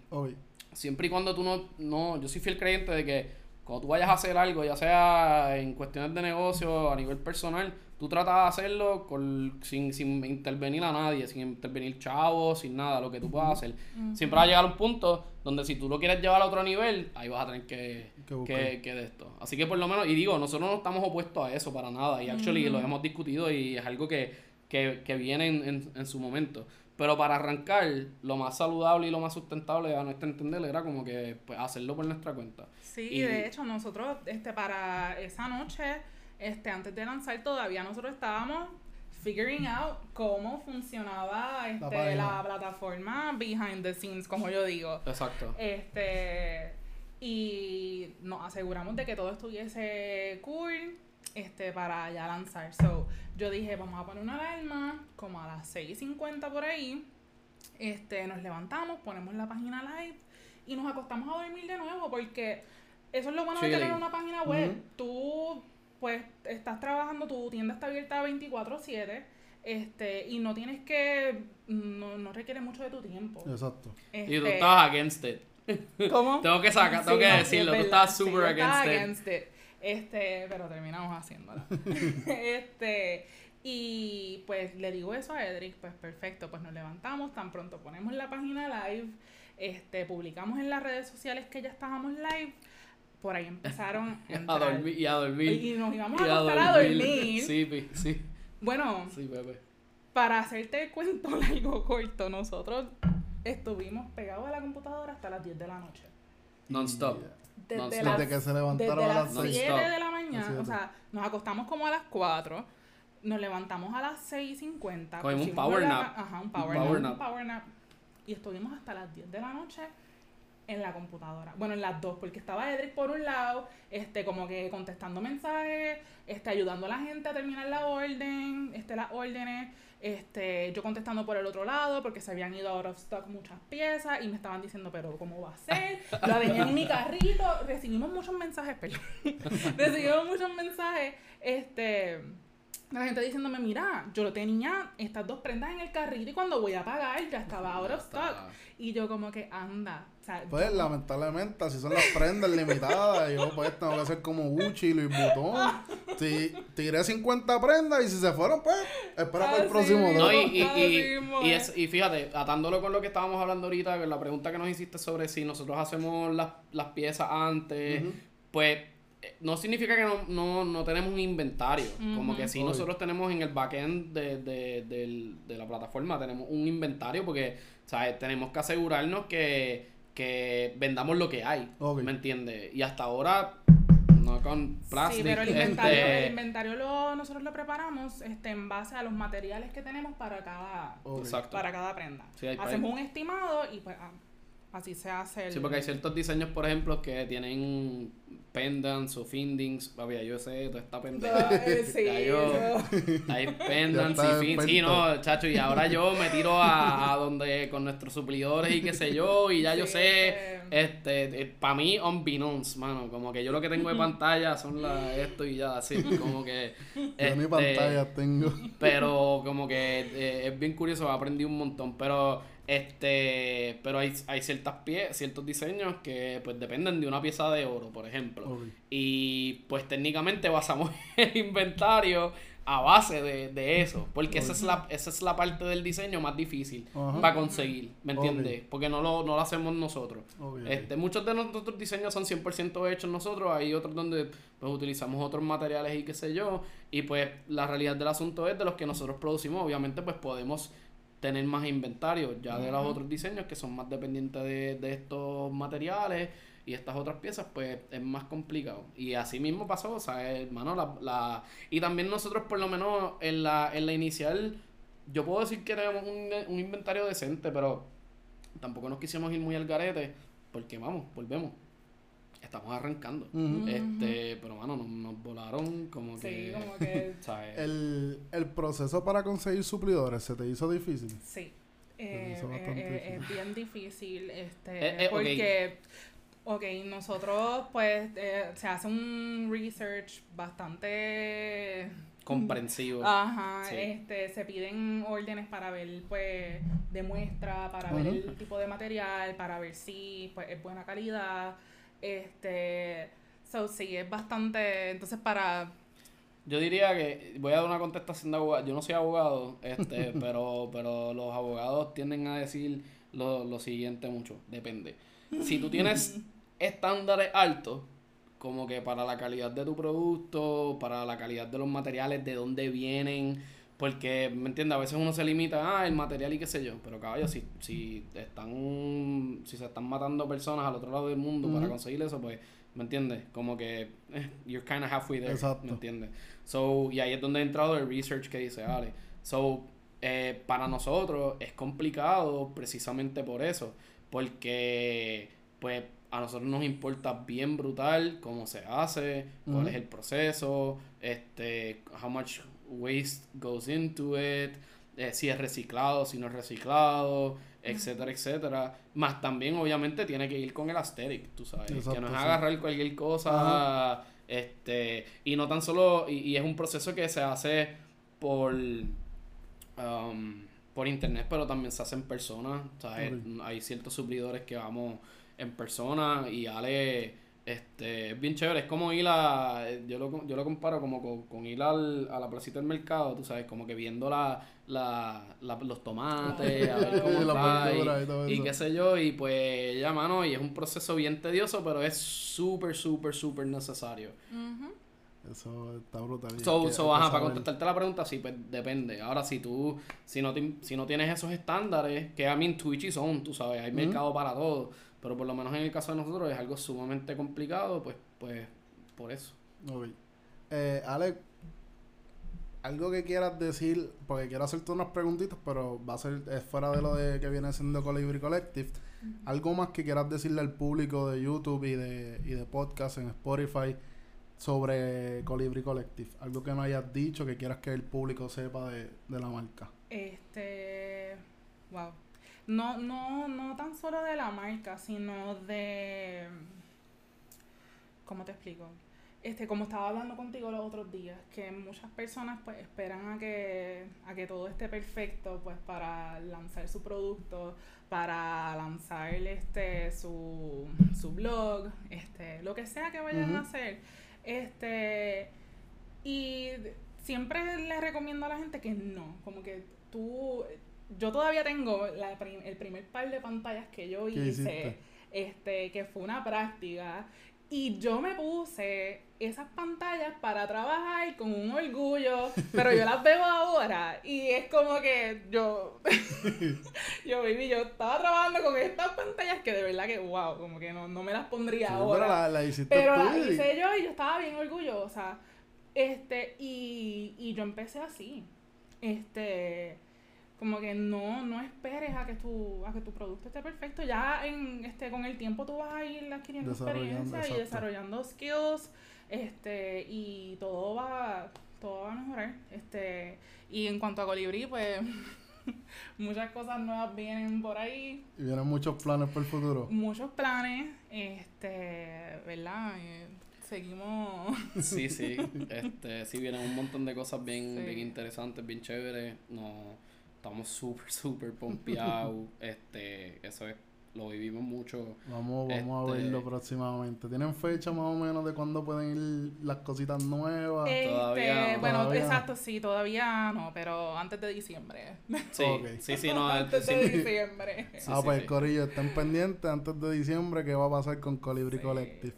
Siempre y cuando tú no, no, yo soy fiel creyente de que cuando tú vayas a hacer algo, ya sea en cuestiones de negocio, a nivel personal, tú tratas de hacerlo con, sin, sin intervenir a nadie, sin intervenir chavos, sin nada, lo que tú puedas hacer. Siempre va a llegar un punto donde si tú lo quieres llevar a otro nivel, ahí vas a tener que, que, que, de esto. Así que por lo menos, y digo, nosotros no estamos opuestos a eso para nada, y actually lo hemos discutido y es algo que, que, que viene en, en su momento. Pero para arrancar, lo más saludable y lo más sustentable a nuestro entender era como que pues, hacerlo por nuestra cuenta. Sí, y de hecho nosotros este para esa noche, este antes de lanzar todavía nosotros estábamos figuring out cómo funcionaba este, la, plataforma behind the scenes, como yo digo. Exacto. Este y nos aseguramos de que todo estuviese cool este, para ya lanzar. So, yo dije, vamos a poner una alarma como a las 6.50 por ahí. Este, nos levantamos, ponemos la página live y nos acostamos a dormir de nuevo porque eso es lo bueno de tener una página web. Tú, pues, estás trabajando, tu tienda está abierta 24/7 este y no tienes que no, no requiere mucho de tu tiempo exacto y tú estás against it ¿Cómo? tengo que sacar tengo que decirlo tú estás super against, it. Este, pero terminamos haciéndola. [laughs] este, y pues le digo eso a Edric, pues perfecto, pues nos levantamos, tan pronto ponemos la página live, este, publicamos en las redes sociales que ya estábamos live, por ahí empezaron [laughs] a, dormir y a dormir. Y, nos íbamos a acostar a dormir. Sí, sí. Bueno, sí, bebé. para hacerte el cuento [laughs] largo corto, nosotros estuvimos pegados a la computadora hasta las 10 de la noche. Non-stop desde, las, que se levantaron a las 7 de la mañana, o sea, nos acostamos como a las 4, nos levantamos a las 6.50. Cogimos un power nap. Ajá, un power, nap, Un power nap. Y estuvimos hasta las 10 de la noche en la computadora. Bueno, en las dos, porque estaba Edric por un lado, este, como que contestando mensajes, este, ayudando a la gente a terminar la orden, este, las órdenes este, yo contestando por el otro lado porque se habían ido out of stock muchas piezas y me estaban diciendo, pero ¿cómo va a ser? [laughs] Lo venía en mi carrito. Recibimos muchos mensajes, pero [laughs] recibimos muchos mensajes. Este, la gente diciéndome, mira, yo lo tenía estas dos prendas en el carrito y cuando voy a pagar ya estaba out of stock. Y yo como que anda. Pues lamentablemente, así son las prendas limitadas. yo pues tengo que hacer como Gucci y Louis Vuitton. Si tiré 50 prendas y si se fueron, pues espera para el próximo no, y, y, y, y, fíjate, atándolo con lo que estábamos hablando ahorita, con la pregunta que nos hiciste sobre si nosotros hacemos las, las piezas antes, pues no significa que no, no, no tenemos un inventario. Como que si nosotros tenemos en el backend de, de, de, la plataforma, tenemos un inventario porque ¿sabes? tenemos que asegurarnos que, que vendamos lo que hay. ¿Me entiendes? Y hasta ahora, no con plástico. Sí, pero el inventario, este el inventario lo, nosotros lo preparamos este, en base a los materiales que tenemos para cada, para cada prenda. Hacemos un estimado y pues ah, así se hace el... Sí, porque hay ciertos diseños, por ejemplo, que tienen pendants o findings, papi, yo sé, toda esta pendeja. Eh, [laughs] sí, hay [laughs] pendants y findings. Sí, no, chacho, y ahora yo me tiro a, donde con nuestros suplidores y qué sé yo, y ya yo sé, este, eh, para mí, unbeknownst, mano, como que yo lo que tengo de pantalla son la, esto y ya, así, como que... Este, yo ni pantalla tengo. Pero como que eh, es bien curioso, aprendí un montón, pero este, pero hay, hay ciertas pie ciertos diseños que pues dependen de una pieza de oro, por ejemplo. Y pues técnicamente basamos [laughs] el inventario a base de, eso. Porque esa es, la, esa es la parte del diseño más difícil para conseguir, ¿me entiendes? Porque no lo, no lo hacemos nosotros. este Muchos de nuestros diseños son 100% hechos nosotros, hay otros donde pues, utilizamos otros materiales y qué sé yo. Y pues la realidad del asunto es de los que nosotros producimos, obviamente pues podemos tener más inventario ya de los otros diseños que son más dependientes de, de, estos materiales y estas otras piezas pues es más complicado. Y así mismo pasó o sea hermano la, la y también nosotros por lo menos en la en la inicial yo puedo decir que tenemos un, un inventario decente pero tampoco nos quisimos ir muy al garete porque vamos volvemos estamos arrancando. Este, pero mano, nos, volaron como Sí, que... como que [laughs] ¿sabes? El, el proceso para conseguir suplidores se te hizo difícil. sí. Se Eh, hizo eh, bastante eh, difícil. es bien difícil, este, Eh, eh, ok. porque, ok, nosotros, pues, eh, se hace un research bastante Comprensivo. Ajá, Sí. este, se piden órdenes para ver, pues, de muestra, para ver el tipo de material, para ver si, pues, es buena calidad, este, so, sí, es bastante, entonces para, Yo diría que voy a dar una contestación de abogado. Yo no soy abogado, este, [laughs] pero, pero los abogados tienden a decir lo, lo siguiente mucho. Depende. Si tú tienes [laughs] estándares altos, como que para la calidad de tu producto, para la calidad de los materiales, de dónde vienen, porque, ¿me entiendes? A veces uno se limita, ah, el material y qué sé yo, pero caballo, si, si están, si se están matando personas al otro lado del mundo para conseguir eso, pues, ¿me entiendes? Como que eh, you're kind of halfway there, Exacto. ¿me entiendes? So, y ahí es donde ha entrado el research que dice Ale. So, eh, para nosotros es complicado precisamente por eso, porque, pues, a nosotros nos importa bien brutal cómo se hace, cuál es el proceso, este, how much waste goes into it, eh, si es reciclado, si no es reciclado, etcétera, etcétera. Más también, obviamente, tiene que ir con el aesthetic, tú sabes, que no es sí. agarrar cualquier cosa, este, y no tan solo, y, y es un proceso que se hace por, um, por internet, pero también se hace en persona, ¿sabes? Hay ciertos suplidores que vamos en persona y Ale, este, es bien chévere, es como ir a, yo lo, yo lo comparo como con, con ir al, a la placita del mercado, tú sabes, como que viendo la, la, la- los tomates, a ver cómo [laughs] Y está, qué sé yo, y pues ya mano, y es un proceso bien tedioso, pero es súper, súper, súper necesario. Eso está brutal. So, que- so, ajá, para contestarte la pregunta, sí, pues depende. Ahora, si tú, si no, te- si no tienes esos estándares, que a mí en Twitch y son, tú sabes, hay mercado para todo, pero por lo menos en el caso de nosotros es algo sumamente complicado, pues, pues, por eso. Ok. Eh, Ale, algo que quieras decir, porque quiero hacerte unas preguntitas, pero va a ser es fuera de lo de que viene siendo Colibri Collective. Algo más que quieras decirle al público de YouTube y de, y de podcast en Spotify sobre Colibri Collective. Algo que no hayas dicho, que quieras que el público sepa de, de la marca. este, wow, no, no, no tan solo de la marca, sino de, ¿cómo te explico? Este, como estaba hablando contigo los otros días, que muchas personas pues esperan a que, a que todo esté perfecto pues para lanzar su producto, para lanzar este su, su blog, este, lo que sea que vayan a hacer. Este, y siempre le recomiendo a la gente que no, como que tú, yo todavía tengo la prim- el primer par de pantallas que yo ¿Qué hice, este, que fue una práctica, y yo me puse esas pantallas para trabajar con un orgullo, pero yo las veo ahora y es como que yo, [laughs] yo baby, yo estaba trabajando con estas pantallas que de verdad que wow, como que no, no me las pondría Sí, ahora. pero la, la hiciste Pero tú la y- hice yo y yo estaba bien orgullosa. Este, y, y yo empecé así. Este, como que no, no esperes a que tu, a que tu producto esté perfecto. Ya en este, con el tiempo tú vas a ir adquiriendo experiencia y desarrollando skills. Este, y todo va, todo va a mejorar. Este, y en cuanto a Colibrí, pues [laughs] muchas cosas nuevas vienen por ahí y vienen muchos planes para el futuro. muchos planes, este, ¿verdad? Eh, seguimos. [laughs] Sí, sí, [laughs] este, sí vienen un montón de cosas bien, Sí. bien interesantes, bien chéveres, no, estamos súper, súper pompeados, [laughs] este, eso es, lo vivimos mucho, Vamos, vamos a Este- verlo próximamente. ¿Tienen fecha más o menos de cuándo pueden ir las cositas nuevas? Este, Todavía no. bueno, Todavía exacto, sí, todavía no, pero antes de diciembre. sí, sí, sí, no, [laughs] antes sí, de diciembre. sí, ah, sí, pues sí. Corillo, estén pendientes antes de diciembre qué va a pasar con Colibri Sí. Collective.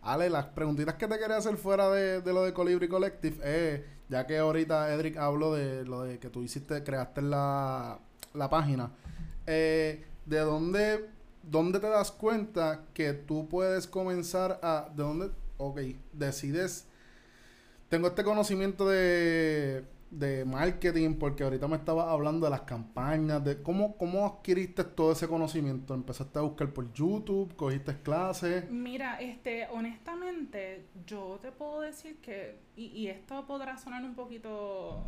Ale, las preguntitas que te quería hacer fuera de, de lo de Colibri Collective es, ya que ahorita Edric habló de lo de que tú hiciste, creaste la, la página, eh, ¿de dónde, dónde te das cuenta que tú puedes comenzar a, de dónde, ok, decides, tengo este conocimiento de, de marketing, porque ahorita me estabas hablando de las campañas, de cómo, cómo adquiriste todo ese conocimiento. ¿Empezaste a buscar por YouTube? ¿Cogiste clases? Mira, este, honestamente, yo te puedo decir que, y, y esto podrá sonar un poquito,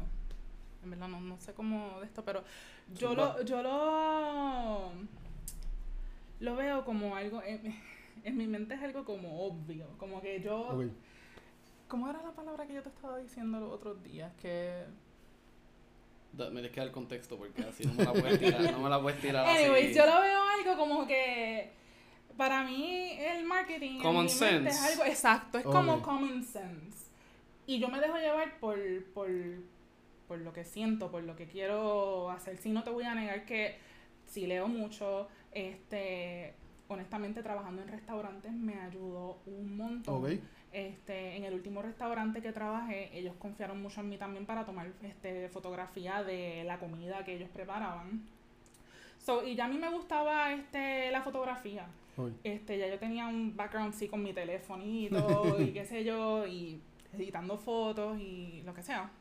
en verdad no, no sé cómo de esto, pero yo lo, yo lo, lo veo como algo, en, [laughs] en, mi mente es algo como obvio, como que yo... ¿Cómo era la palabra que yo te estaba diciendo los otros días? Que. me tienes que dar el contexto porque así no me la puedes tirar. no me la puedes tirar Anyways, yo lo veo algo como que. Para mí, el marketing. Common sense. es algo. Exacto, es como common sense. Y yo me dejo llevar por, por, por lo que siento, por lo que quiero hacer. Si no te voy a negar que si leo mucho, este honestamente trabajando en restaurantes me ayudó un montón. Este, en el último restaurante que trabajé, ellos confiaron mucho en mí también para tomar este, fotografía de la comida que ellos preparaban. So, y ya a mí me gustaba este, la fotografía. Este, ya yo tenía un background sí con mi telefonito [laughs] y qué sé yo, y editando fotos y lo que sea.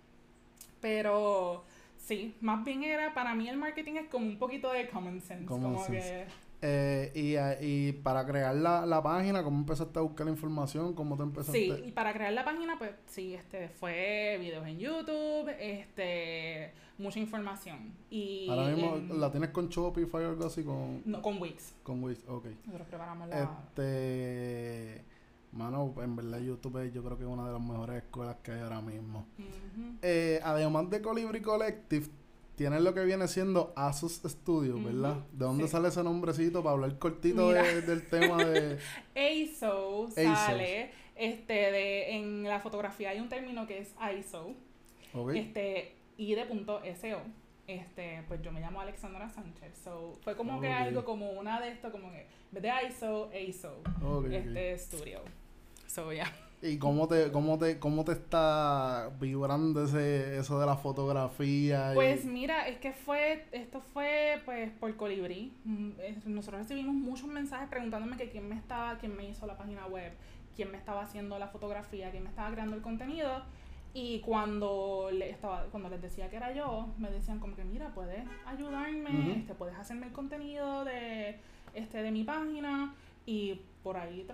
Pero sí, más bien era, para mí el marketing es como un poquito de common sense. como que eh, y, y, para crear la, la, página, ¿cómo empezaste a buscar la información? ¿Cómo te empezaste? Sí, y para crear la página, pues sí, este fue videos en YouTube, este mucha información. Y Ahora mismo la tienes con Shopify o algo así con No, con Wix. Con Wix, ok. Nosotros preparamos la Este Mano, en verdad YouTube yo creo que es una de las mejores escuelas que hay ahora mismo. eh, además de Colibri Collective, Tienes lo que viene siendo Asus Studio, ¿verdad? ¿De dónde sale ese nombrecito para hablar cortito del tema de [laughs] ASO sale este de en la fotografía hay un término que es ISO. Este y de punto SO. Este, pues yo me llamo Alexandra Sánchez. So, fue como que algo como una de esto como que de ISO, ASO. este studio. So, yeah. ¿Y cómo te, cómo te, cómo te está vibrando ese, eso de la fotografía? Pues mira, es que fue, esto fue pues por Colibrí. Mm, nosotros recibimos muchos mensajes preguntándome que quién me estaba, quién me hizo la página web, quién me estaba haciendo la fotografía, quién me estaba creando el contenido. Y cuando le estaba, cuando les decía que era yo, me decían como que mira, puedes ayudarme, este, puedes hacerme el contenido de, este, de mi página. Y por ahí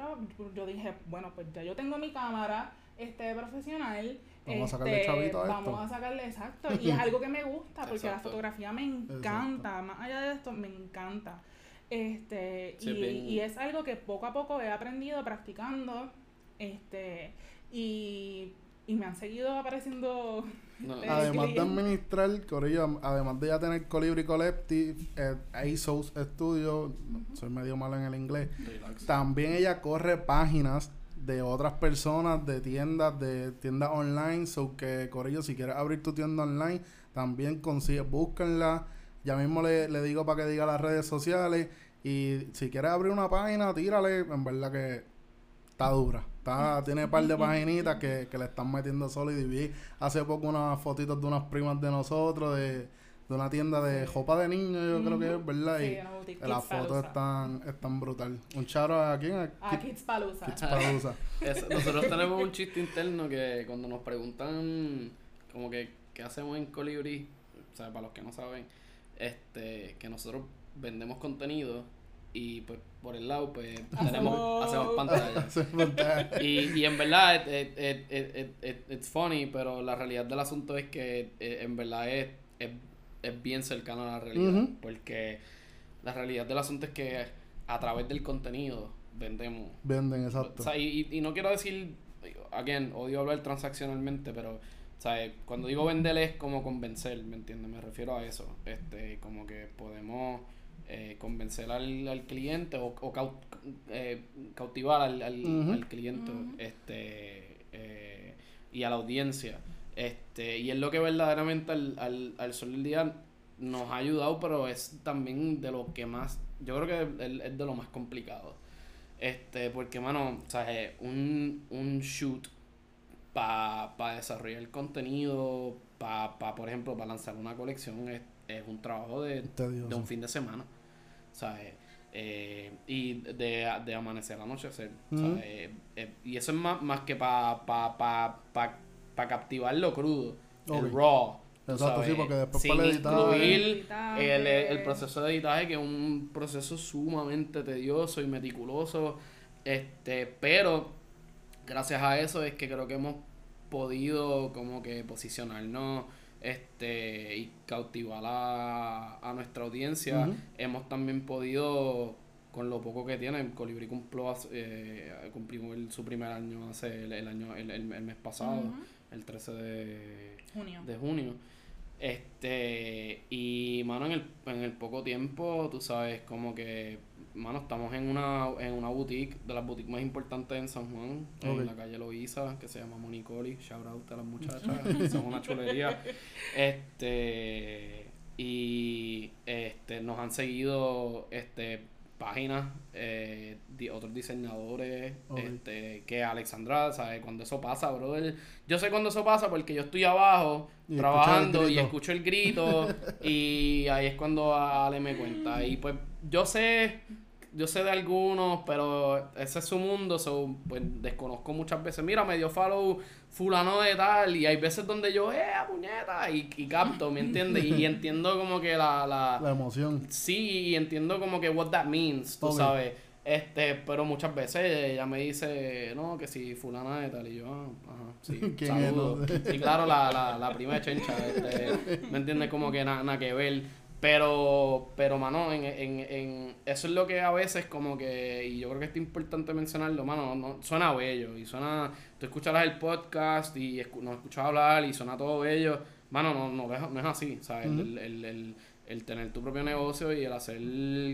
yo dije, bueno, pues ya yo tengo mi cámara este profesional. Vamos a sacarle este, chavito a esto. Vamos a sacarle, exacto. Y es [laughs] algo que me gusta, porque la fotografía me encanta. Más allá de esto, me encanta. Este, y, y, es algo que poco a poco he aprendido practicando. Este, y y me han seguido apareciendo. Además de administrar, Corillo, además de ya tener Colibri Collective, eh, ASOS Studio, soy medio malo en el inglés, también ella corre páginas de otras personas, de tiendas, de tiendas online, so que Corillo, si quieres abrir tu tienda online, también consigues, búsquenla, ya mismo le, le digo para que diga las redes sociales, y si quieres abrir una página, tírale, en verdad que está dura tiene un par de paginitas que, que le están metiendo solo y vi hace poco unas fotitos de unas primas de nosotros de, de una tienda de ropa de niños, yo creo que es, ¿verdad? y las fotos están, están brutal. Un charo a quién? A, Kids Palusa. [laughs] nosotros tenemos un chiste interno que cuando nos preguntan como que qué hacemos en Colibri, o sea, para los que no saben, este, que nosotros vendemos contenido y pues por el lado pues tenemos [laughs] hacemos pantalla y, y en verdad es it, funny pero la realidad del asunto es que eh, en verdad es, es, bien cercano a la realidad porque la realidad del asunto es que a través del contenido vendemos venden exacto o sea, y, y no quiero decir again odio hablar transaccionalmente pero sea, cuando digo vender es como convencer, ¿me entiendes? Me refiero a eso. Este, como que podemos eh, convencer al, al, cliente o, o eh, cautivar al, al, cliente este eh, y a la audiencia. Este, y es lo que verdaderamente al, al, al sol del día nos ha ayudado, pero es también de lo que más, yo creo que es, de lo más complicado. Este, porque, mano, o sea, un, un shoot para pa desarrollar el contenido, para, pa, por ejemplo, para lanzar una colección, es, es un trabajo de, de un fin de semana. ¿Sabes? Eh, y de, de amanecer a anochecer. Eh, eh, y eso es más, más que para pa, pa, pa, captivar lo crudo. el raw. Exacto, sí, porque después Sin para incluir el, el, proceso de editaje, que es un proceso sumamente tedioso y meticuloso. Este, pero gracias a eso es que creo que hemos podido como que posicionarnos este y cautivar a, a nuestra audiencia. Hemos también podido con lo poco que tiene, Colibri cumplió, eh, cumplimos su primer año hace el, año el, el, mes pasado, el 13 de junio. de junio. Este, y mano, en el, en el poco tiempo, tú sabes, como que, mano, estamos en una, en una boutique, de las boutiques más importantes en San Juan, en la calle Loiza, que se llama Monicoli, shout out a las muchachas, [laughs] son una chulería. Este, y este, nos han seguido, este, páginas, eh, otros diseñadores, este, que Alexandra, ¿sabes? Cuando eso pasa, brother. Yo sé cuando eso pasa porque yo estoy abajo trabajando y escucho el grito [laughs] y ahí es cuando Ale me cuenta. Y pues yo sé yo sé de algunos, pero ese es su mundo, so, pues desconozco muchas veces. Mira, me dio follow fulano de tal, y hay veces donde yo, eh, puñeta, y, y capto, ¿me entiendes? Y, [laughs] entiendo como que la, la... La emoción. Sí, y entiendo como que what that means, tú sabes. Este, pero muchas veces ella me dice, no, que si fulana de tal, y yo, ah, ajá, sí, [laughs] saludo. Y claro, la, la, la [laughs] prima chencha, este, ¿me entiendes? Como que nada que ver. Pero, pero mano, en, en, en, eso es lo que a veces como que, y yo creo que es importante mencionarlo, mano, no, suena bello, y suena, tú escucharás el podcast y nos escuchas hablar y suena todo bello, mano, no, no, no es así, ¿sabes? el, el, el, el, tener tu propio negocio y el hacer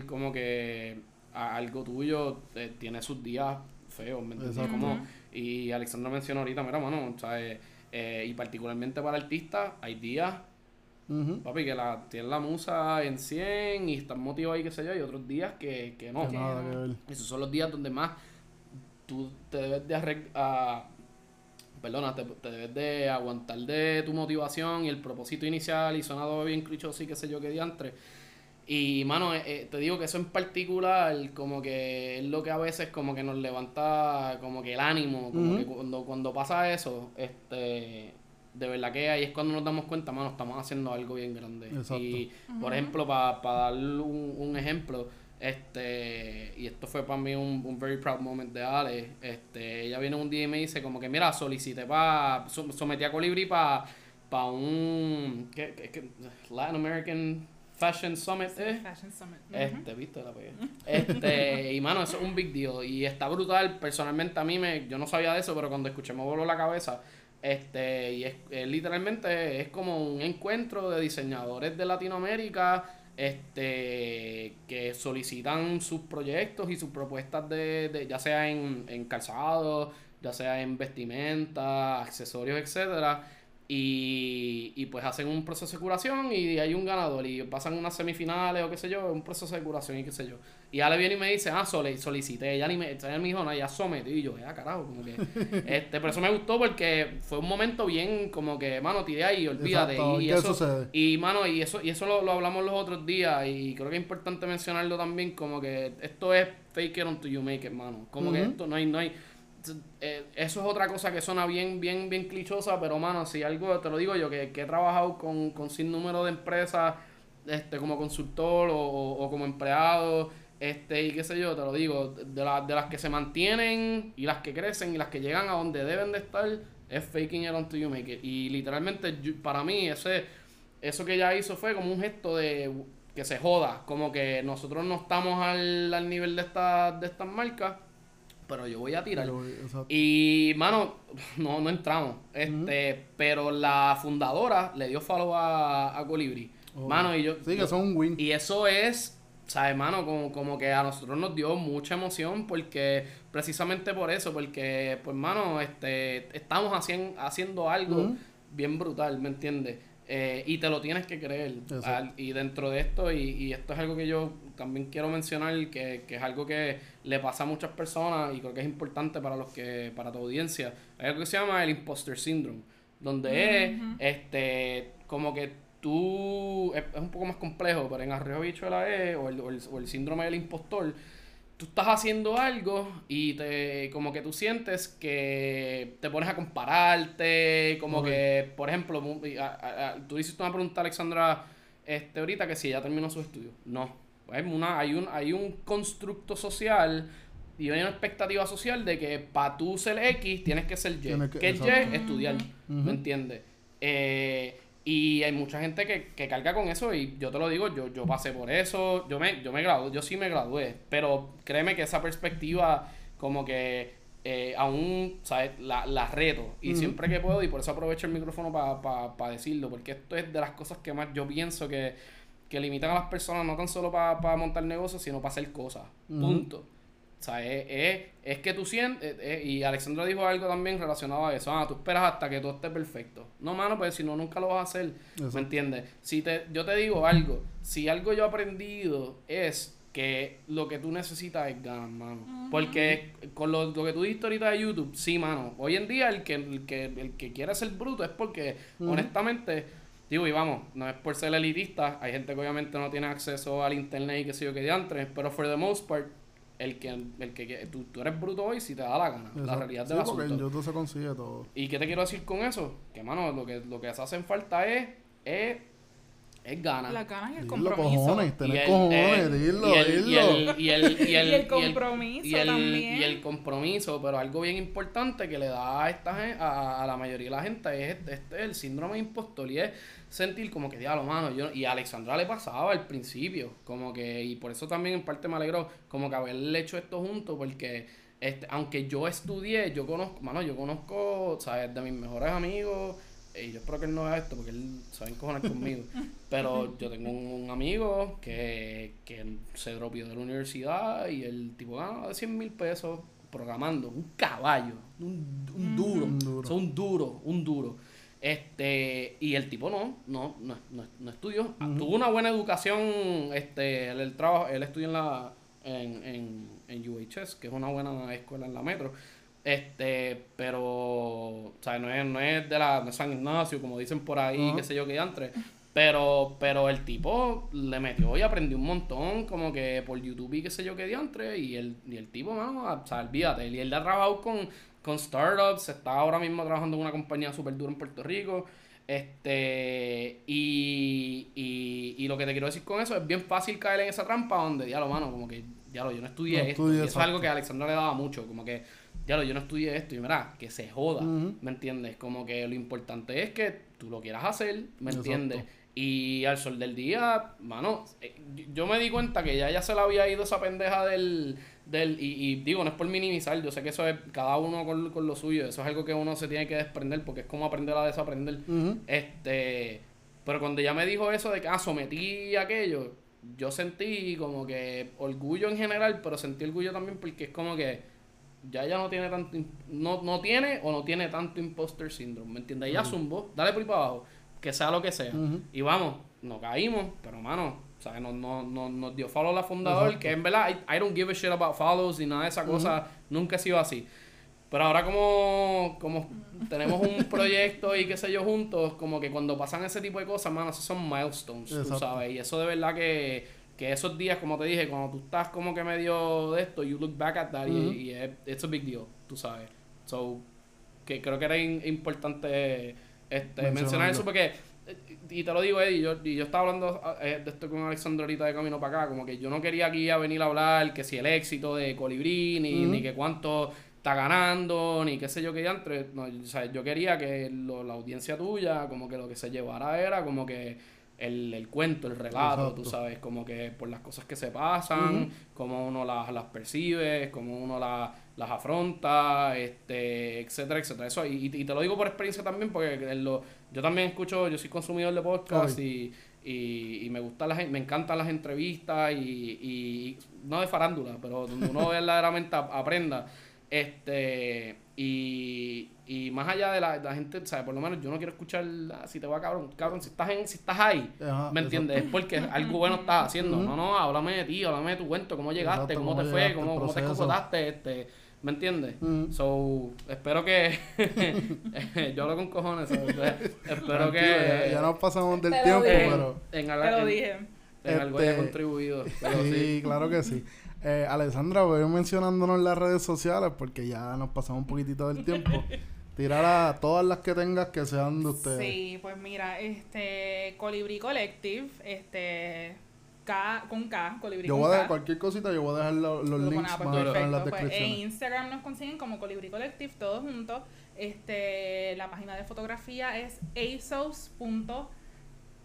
como que algo tuyo eh, tiene sus días feos, ¿me entiendes? Como, y Alexandra mencionó ahorita, mira, mano, ¿sabes? Eh, y particularmente para artistas, hay días Papi, que la, tienen la musa en 100 y están motivados y qué sé yo, y otros días que, que no. Esos son los días donde más tú te debes de arreglar. perdona, te, debes de aguantar de tu motivación y el propósito inicial y sonado bien clichoso y qué sé yo qué diantre. Y, mano, eh, eh, te digo que eso en particular, como que es lo que a veces como que nos levanta como que el ánimo, como que cuando, cuando pasa eso, este de verdad que ahí es cuando nos damos cuenta, mano, estamos haciendo algo bien grande. Y, por ejemplo, para dar un, ejemplo, este, y esto fue para mí un, un, very proud moment de Ale, este, ella viene un día y me dice como que, mira, solicité para, sometí a Colibri para pa un, ¿qué, qué, Latin American Fashion Summit, ¿eh? Fashion Summit. Este, viste la Este, y mano, eso es un big deal. Y está brutal. Personalmente a mí me, yo no sabía de eso, pero cuando escuché me voló la cabeza. Este, y es, literalmente es como un encuentro de diseñadores de Latinoamérica este, que solicitan sus proyectos y sus propuestas de, de ya sea en, en calzado, ya sea en vestimenta, accesorios, etcétera y, y pues hacen un proceso de curación y hay un ganador y pasan unas semifinales o qué sé yo, un proceso de curación y qué sé yo. Y le viene y me dice, ah, solicité, ya ni me, ella me dijo, no, ya sometí y yo, ya carajo, como que, [laughs] este, pero eso me gustó porque fue un momento bien, como que, mano, tiré ahí, olvídate. y, eso, y mano, y eso, y eso lo, hablamos los otros días y creo que es importante mencionarlo también, como que esto es fake it until you make it, mano. Como que esto no hay, no hay, eh, eso es otra cosa que suena bien, bien, bien clichosa, pero mano, si algo, te lo digo yo, que, he trabajado con, con sin número de empresas, este, como consultor o, como empleado, este, y qué sé yo, te lo digo, de, de las que se mantienen y las que crecen y las que llegan a donde deben de estar, es faking it until you make it. Y literalmente, para mí, ese, eso que ella hizo fue como un gesto de que se joda, como que nosotros no estamos al, al nivel de, esta, de estas marcas pero yo voy a tirar. y, mano, [laughs] no, no entramos. Este, pero la fundadora le dio follow a, a Colibri. Mano, y yo. Sí, que son un win. Y eso es, ¿sabes, mano? Como, como que a nosotros nos dio mucha emoción porque, precisamente por eso, porque, pues, mano, este, estamos haciendo, haciendo algo bien brutal, ¿me entiendes? Eh, y te lo tienes que creer. y dentro de esto, y, y, esto es algo que yo también quiero mencionar, que, que, es algo que le pasa a muchas personas y creo que es importante para los que para tu audiencia. Hay algo que se llama el imposter syndrome, donde es este como que tú, es, un poco más complejo, pero en Arreo Bicho de la E, o el, o el, síndrome del impostor, tú estás haciendo algo y te como que tú sientes que te pones a compararte, como que, por ejemplo, tú hiciste una pregunta a Alexandra este, ahorita que si ella terminó su estudio. No. Hay, una, hay, un, hay un constructo social y hay una expectativa social de que para tú ser X tienes que ser Y. que, es Y? Estudiar. ¿Me entiendes? Eh, y hay mucha gente que, que, carga con eso y yo te lo digo, yo, yo pasé por eso, yo me, yo me gradué, yo sí me gradué, pero créeme que esa perspectiva como que eh, aún, ¿sabes? La, la reto y siempre que puedo y por eso aprovecho el micrófono para pa, decirlo, porque esto es de las cosas que más yo pienso que, que limitan a las personas no tan solo para montar negocios, sino para hacer cosas. Punto. O sea, es, es, que tú sientes, eh, eh, y Alexandra dijo algo también relacionado a eso, ah, tú esperas hasta que todo esté perfecto. No, mano, pues si no, nunca lo vas a hacer, ¿me entiendes? Si te, yo te digo algo, si algo yo he aprendido es que lo que tú necesitas es ganas, mano. Porque con lo, que tú diste ahorita de YouTube, sí, mano, hoy en día el que, el que, el que quiere ser bruto es porque, honestamente, digo, y vamos, no es por ser elitista, hay gente que obviamente no tiene acceso al internet y qué sé yo qué diantres, pero for the most part, el que, el que, tú, tú, eres bruto hoy si te da la gana. La realidad de la asunto. en YouTube se consigue todo. ¿Y qué te quiero decir con eso? Que, mano, lo que, lo que se hacen falta es, es es ganas. Las ganas y el compromiso. Cojones, tener y cojones, dilo, y el, Y el, y el, y [laughs] el, compromiso también. Y el compromiso, pero algo bien importante que le da a esta a, a la mayoría de la gente es este, el síndrome de impostor y es sentir como que diablo, mano, yo y a Alexandra le pasaba al principio, como que y por eso también en parte me alegro como que haberle hecho esto junto porque este, aunque yo estudié, yo conozco, mano, yo conozco, sabes, de mis mejores amigos y yo espero que él no vea esto porque él se va a encojonar conmigo. [laughs] Pero yo tengo un, amigo que, que se dropió de la universidad y el tipo gana 100 mil pesos programando. Un caballo, un, un duro, un duro. un duro, un duro. Este, y el tipo no, no, no, no, estudió. Tuvo una buena educación, este, él, el trabajo, él estudió en la, en, en, en UHS, que es una buena escuela en la metro. Este, pero, o sea, no es, no es de la de San Ignacio, como dicen por ahí, qué sé yo, que entre. Pero, pero el tipo le metió y aprendió un montón, como que por YouTube y qué sé yo qué diantre. Y el, y el tipo, mano, o sea, olvídate. Y él ha trabajado con, con startups, está ahora mismo trabajando en una compañía súper dura en Puerto Rico. Este, y, y, y lo que te quiero decir con eso es bien fácil caer en esa trampa donde, ya lo mano, como que, ya lo, yo no estudié esto. eso es algo que a Alexandra le daba mucho, como que ya lo, yo no estudié esto y mira, que se joda, ¿me entiendes? Como que lo importante es que tú lo quieras hacer, ¿me entiendes? Y al sol del día, mano, eh, yo me di cuenta que ya ya se le había ido esa pendeja del... del y, digo, no es por minimizar, yo sé que eso es cada uno con, con, lo suyo, eso es algo que uno se tiene que desprender porque es como aprender a desaprender. Este... Pero cuando ya me dijo eso de que, ah, sometí aquello, yo sentí como que orgullo en general, pero sentí orgullo también porque es como que ya ella no tiene tanto no, no tiene o no tiene tanto imposter syndrome, ¿me entiendes? Ella zumbó, dale por ahí para abajo, que sea lo que sea. Y vamos, nos caímos, pero mano, sea, nos, nos, nos, nos dio follow la fundador, que en verdad I, don't give a shit about follows y nada de esa cosa, nunca ha sido así. Pero ahora como, como tenemos un [laughs] proyecto y qué sé yo juntos, como que cuando pasan ese tipo de cosas, mano, esos son milestones, tú sabes, y eso de verdad que que esos días, como te dije, cuando tú estás como que medio de esto, you look back at that y, es it's a big deal, tú sabes. So, que creo que era importante este, mencionar eso porque, y te lo digo, Eddie, yo, y yo estaba hablando eh, de esto con Alexandro ahorita de camino para acá, como que yo no quería aquí a venir a hablar que si el éxito de Colibrí, ni, ni que cuánto está ganando, ni qué sé yo qué ya No, o sea, yo quería que la audiencia tuya, como que lo que se llevara era como que el, el cuento, el relato, tú sabes, como que por las cosas que se pasan, cómo uno las, las percibe, cómo uno las, las afronta, este, etcétera, etcétera. Eso, y, y, te lo digo por experiencia también, porque lo, yo también escucho, yo soy consumidor de podcast y, y, y, me gusta las, me encantan las entrevistas y, y no de farándula, pero donde uno [laughs] verdaderamente aprenda. Este, y, y más allá de la, la gente, ¿sabes? Por lo menos yo no quiero escuchar ah, si te va cabrón, cabrón, si estás en, si estás ahí, ¿me entiendes? Es porque algo bueno estás haciendo. No, no, háblame de ti, háblame de tu cuento, cómo llegaste, cómo, te fue, cómo, cómo te comportaste, este, ¿me entiendes? So, espero que [laughs] yo hablo con cojones, espero que ya, nos pasamos del tiempo, pero en te lo dije. En algo haya contribuido. [laughs] sí, claro que sí. Eh, Alessandra, voy mencionándonos en las redes sociales porque ya nos pasamos un poquitito del tiempo. [laughs] Tirar a todas las que tengas que sean de ustedes. Sí, pues mira, este Colibri Collective, este K con K, Colibri Yo voy a dejar cualquier cosita, yo voy a dejar los, links pues, en las descripciones. Pues, en Instagram nos consiguen como Colibri Collective, todos juntos. Este, la página de fotografía es asos.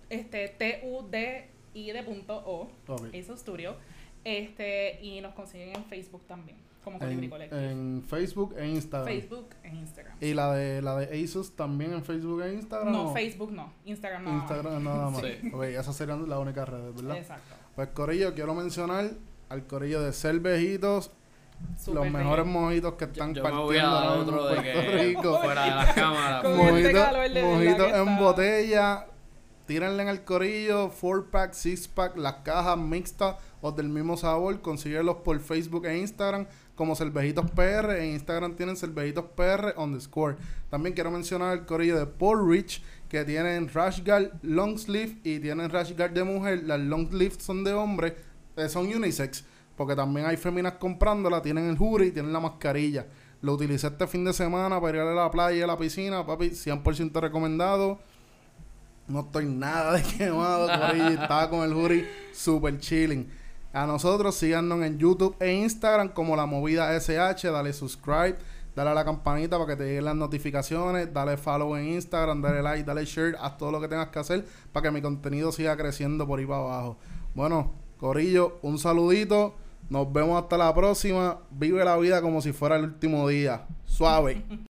Este, t u d i de punto o, ASOS Studio. Este, y nos consiguen en Facebook también. Como Colibri Collective. En Facebook e Instagram. Facebook e Instagram. ¿Y la de la de ASUS también en Facebook e Instagram? No, Facebook no. Instagram nada Instagram nada más. sí. Ok, esas serían las únicas redes, ¿verdad? Exacto. Pues Corillo, quiero mencionar al Corillo de Cervejitos. los mejores mojitos que están yo, partiendo me voy a otro de que Rico. fuera de las cámaras. mojitos en botella. Tírenle en el corillo, 4-pack, 6-pack, las cajas mixtas o del mismo sabor. Consíguelos por Facebook e Instagram como Cervejitos PR. En Instagram tienen Cervejitos PR underscore. También quiero mencionar el corillo de Paul Rich que tienen rash guard long sleeve y tienen rash guard de mujer. Las long sleeve son de hombre, eh, son unisex, porque también hay féminas comprándola. Tienen el hoodie y tienen la mascarilla. Lo utilicé este fin de semana para ir a la playa y a la piscina, papi, 100% recomendado. No estoy nada de [laughs] quemado, corillo. Estaba con el hoodie super chilling. A nosotros síganos en YouTube e Instagram como La Movida SH. Dale subscribe, dale a la campanita para que te lleguen las notificaciones. Dale follow en Instagram, dale like, dale share. Haz todo lo que tengas que hacer para que mi contenido siga creciendo por ahí para abajo. Bueno, Corillo, un saludito. Nos vemos hasta la próxima. Vive la vida como si fuera el último día. Suave. [laughs]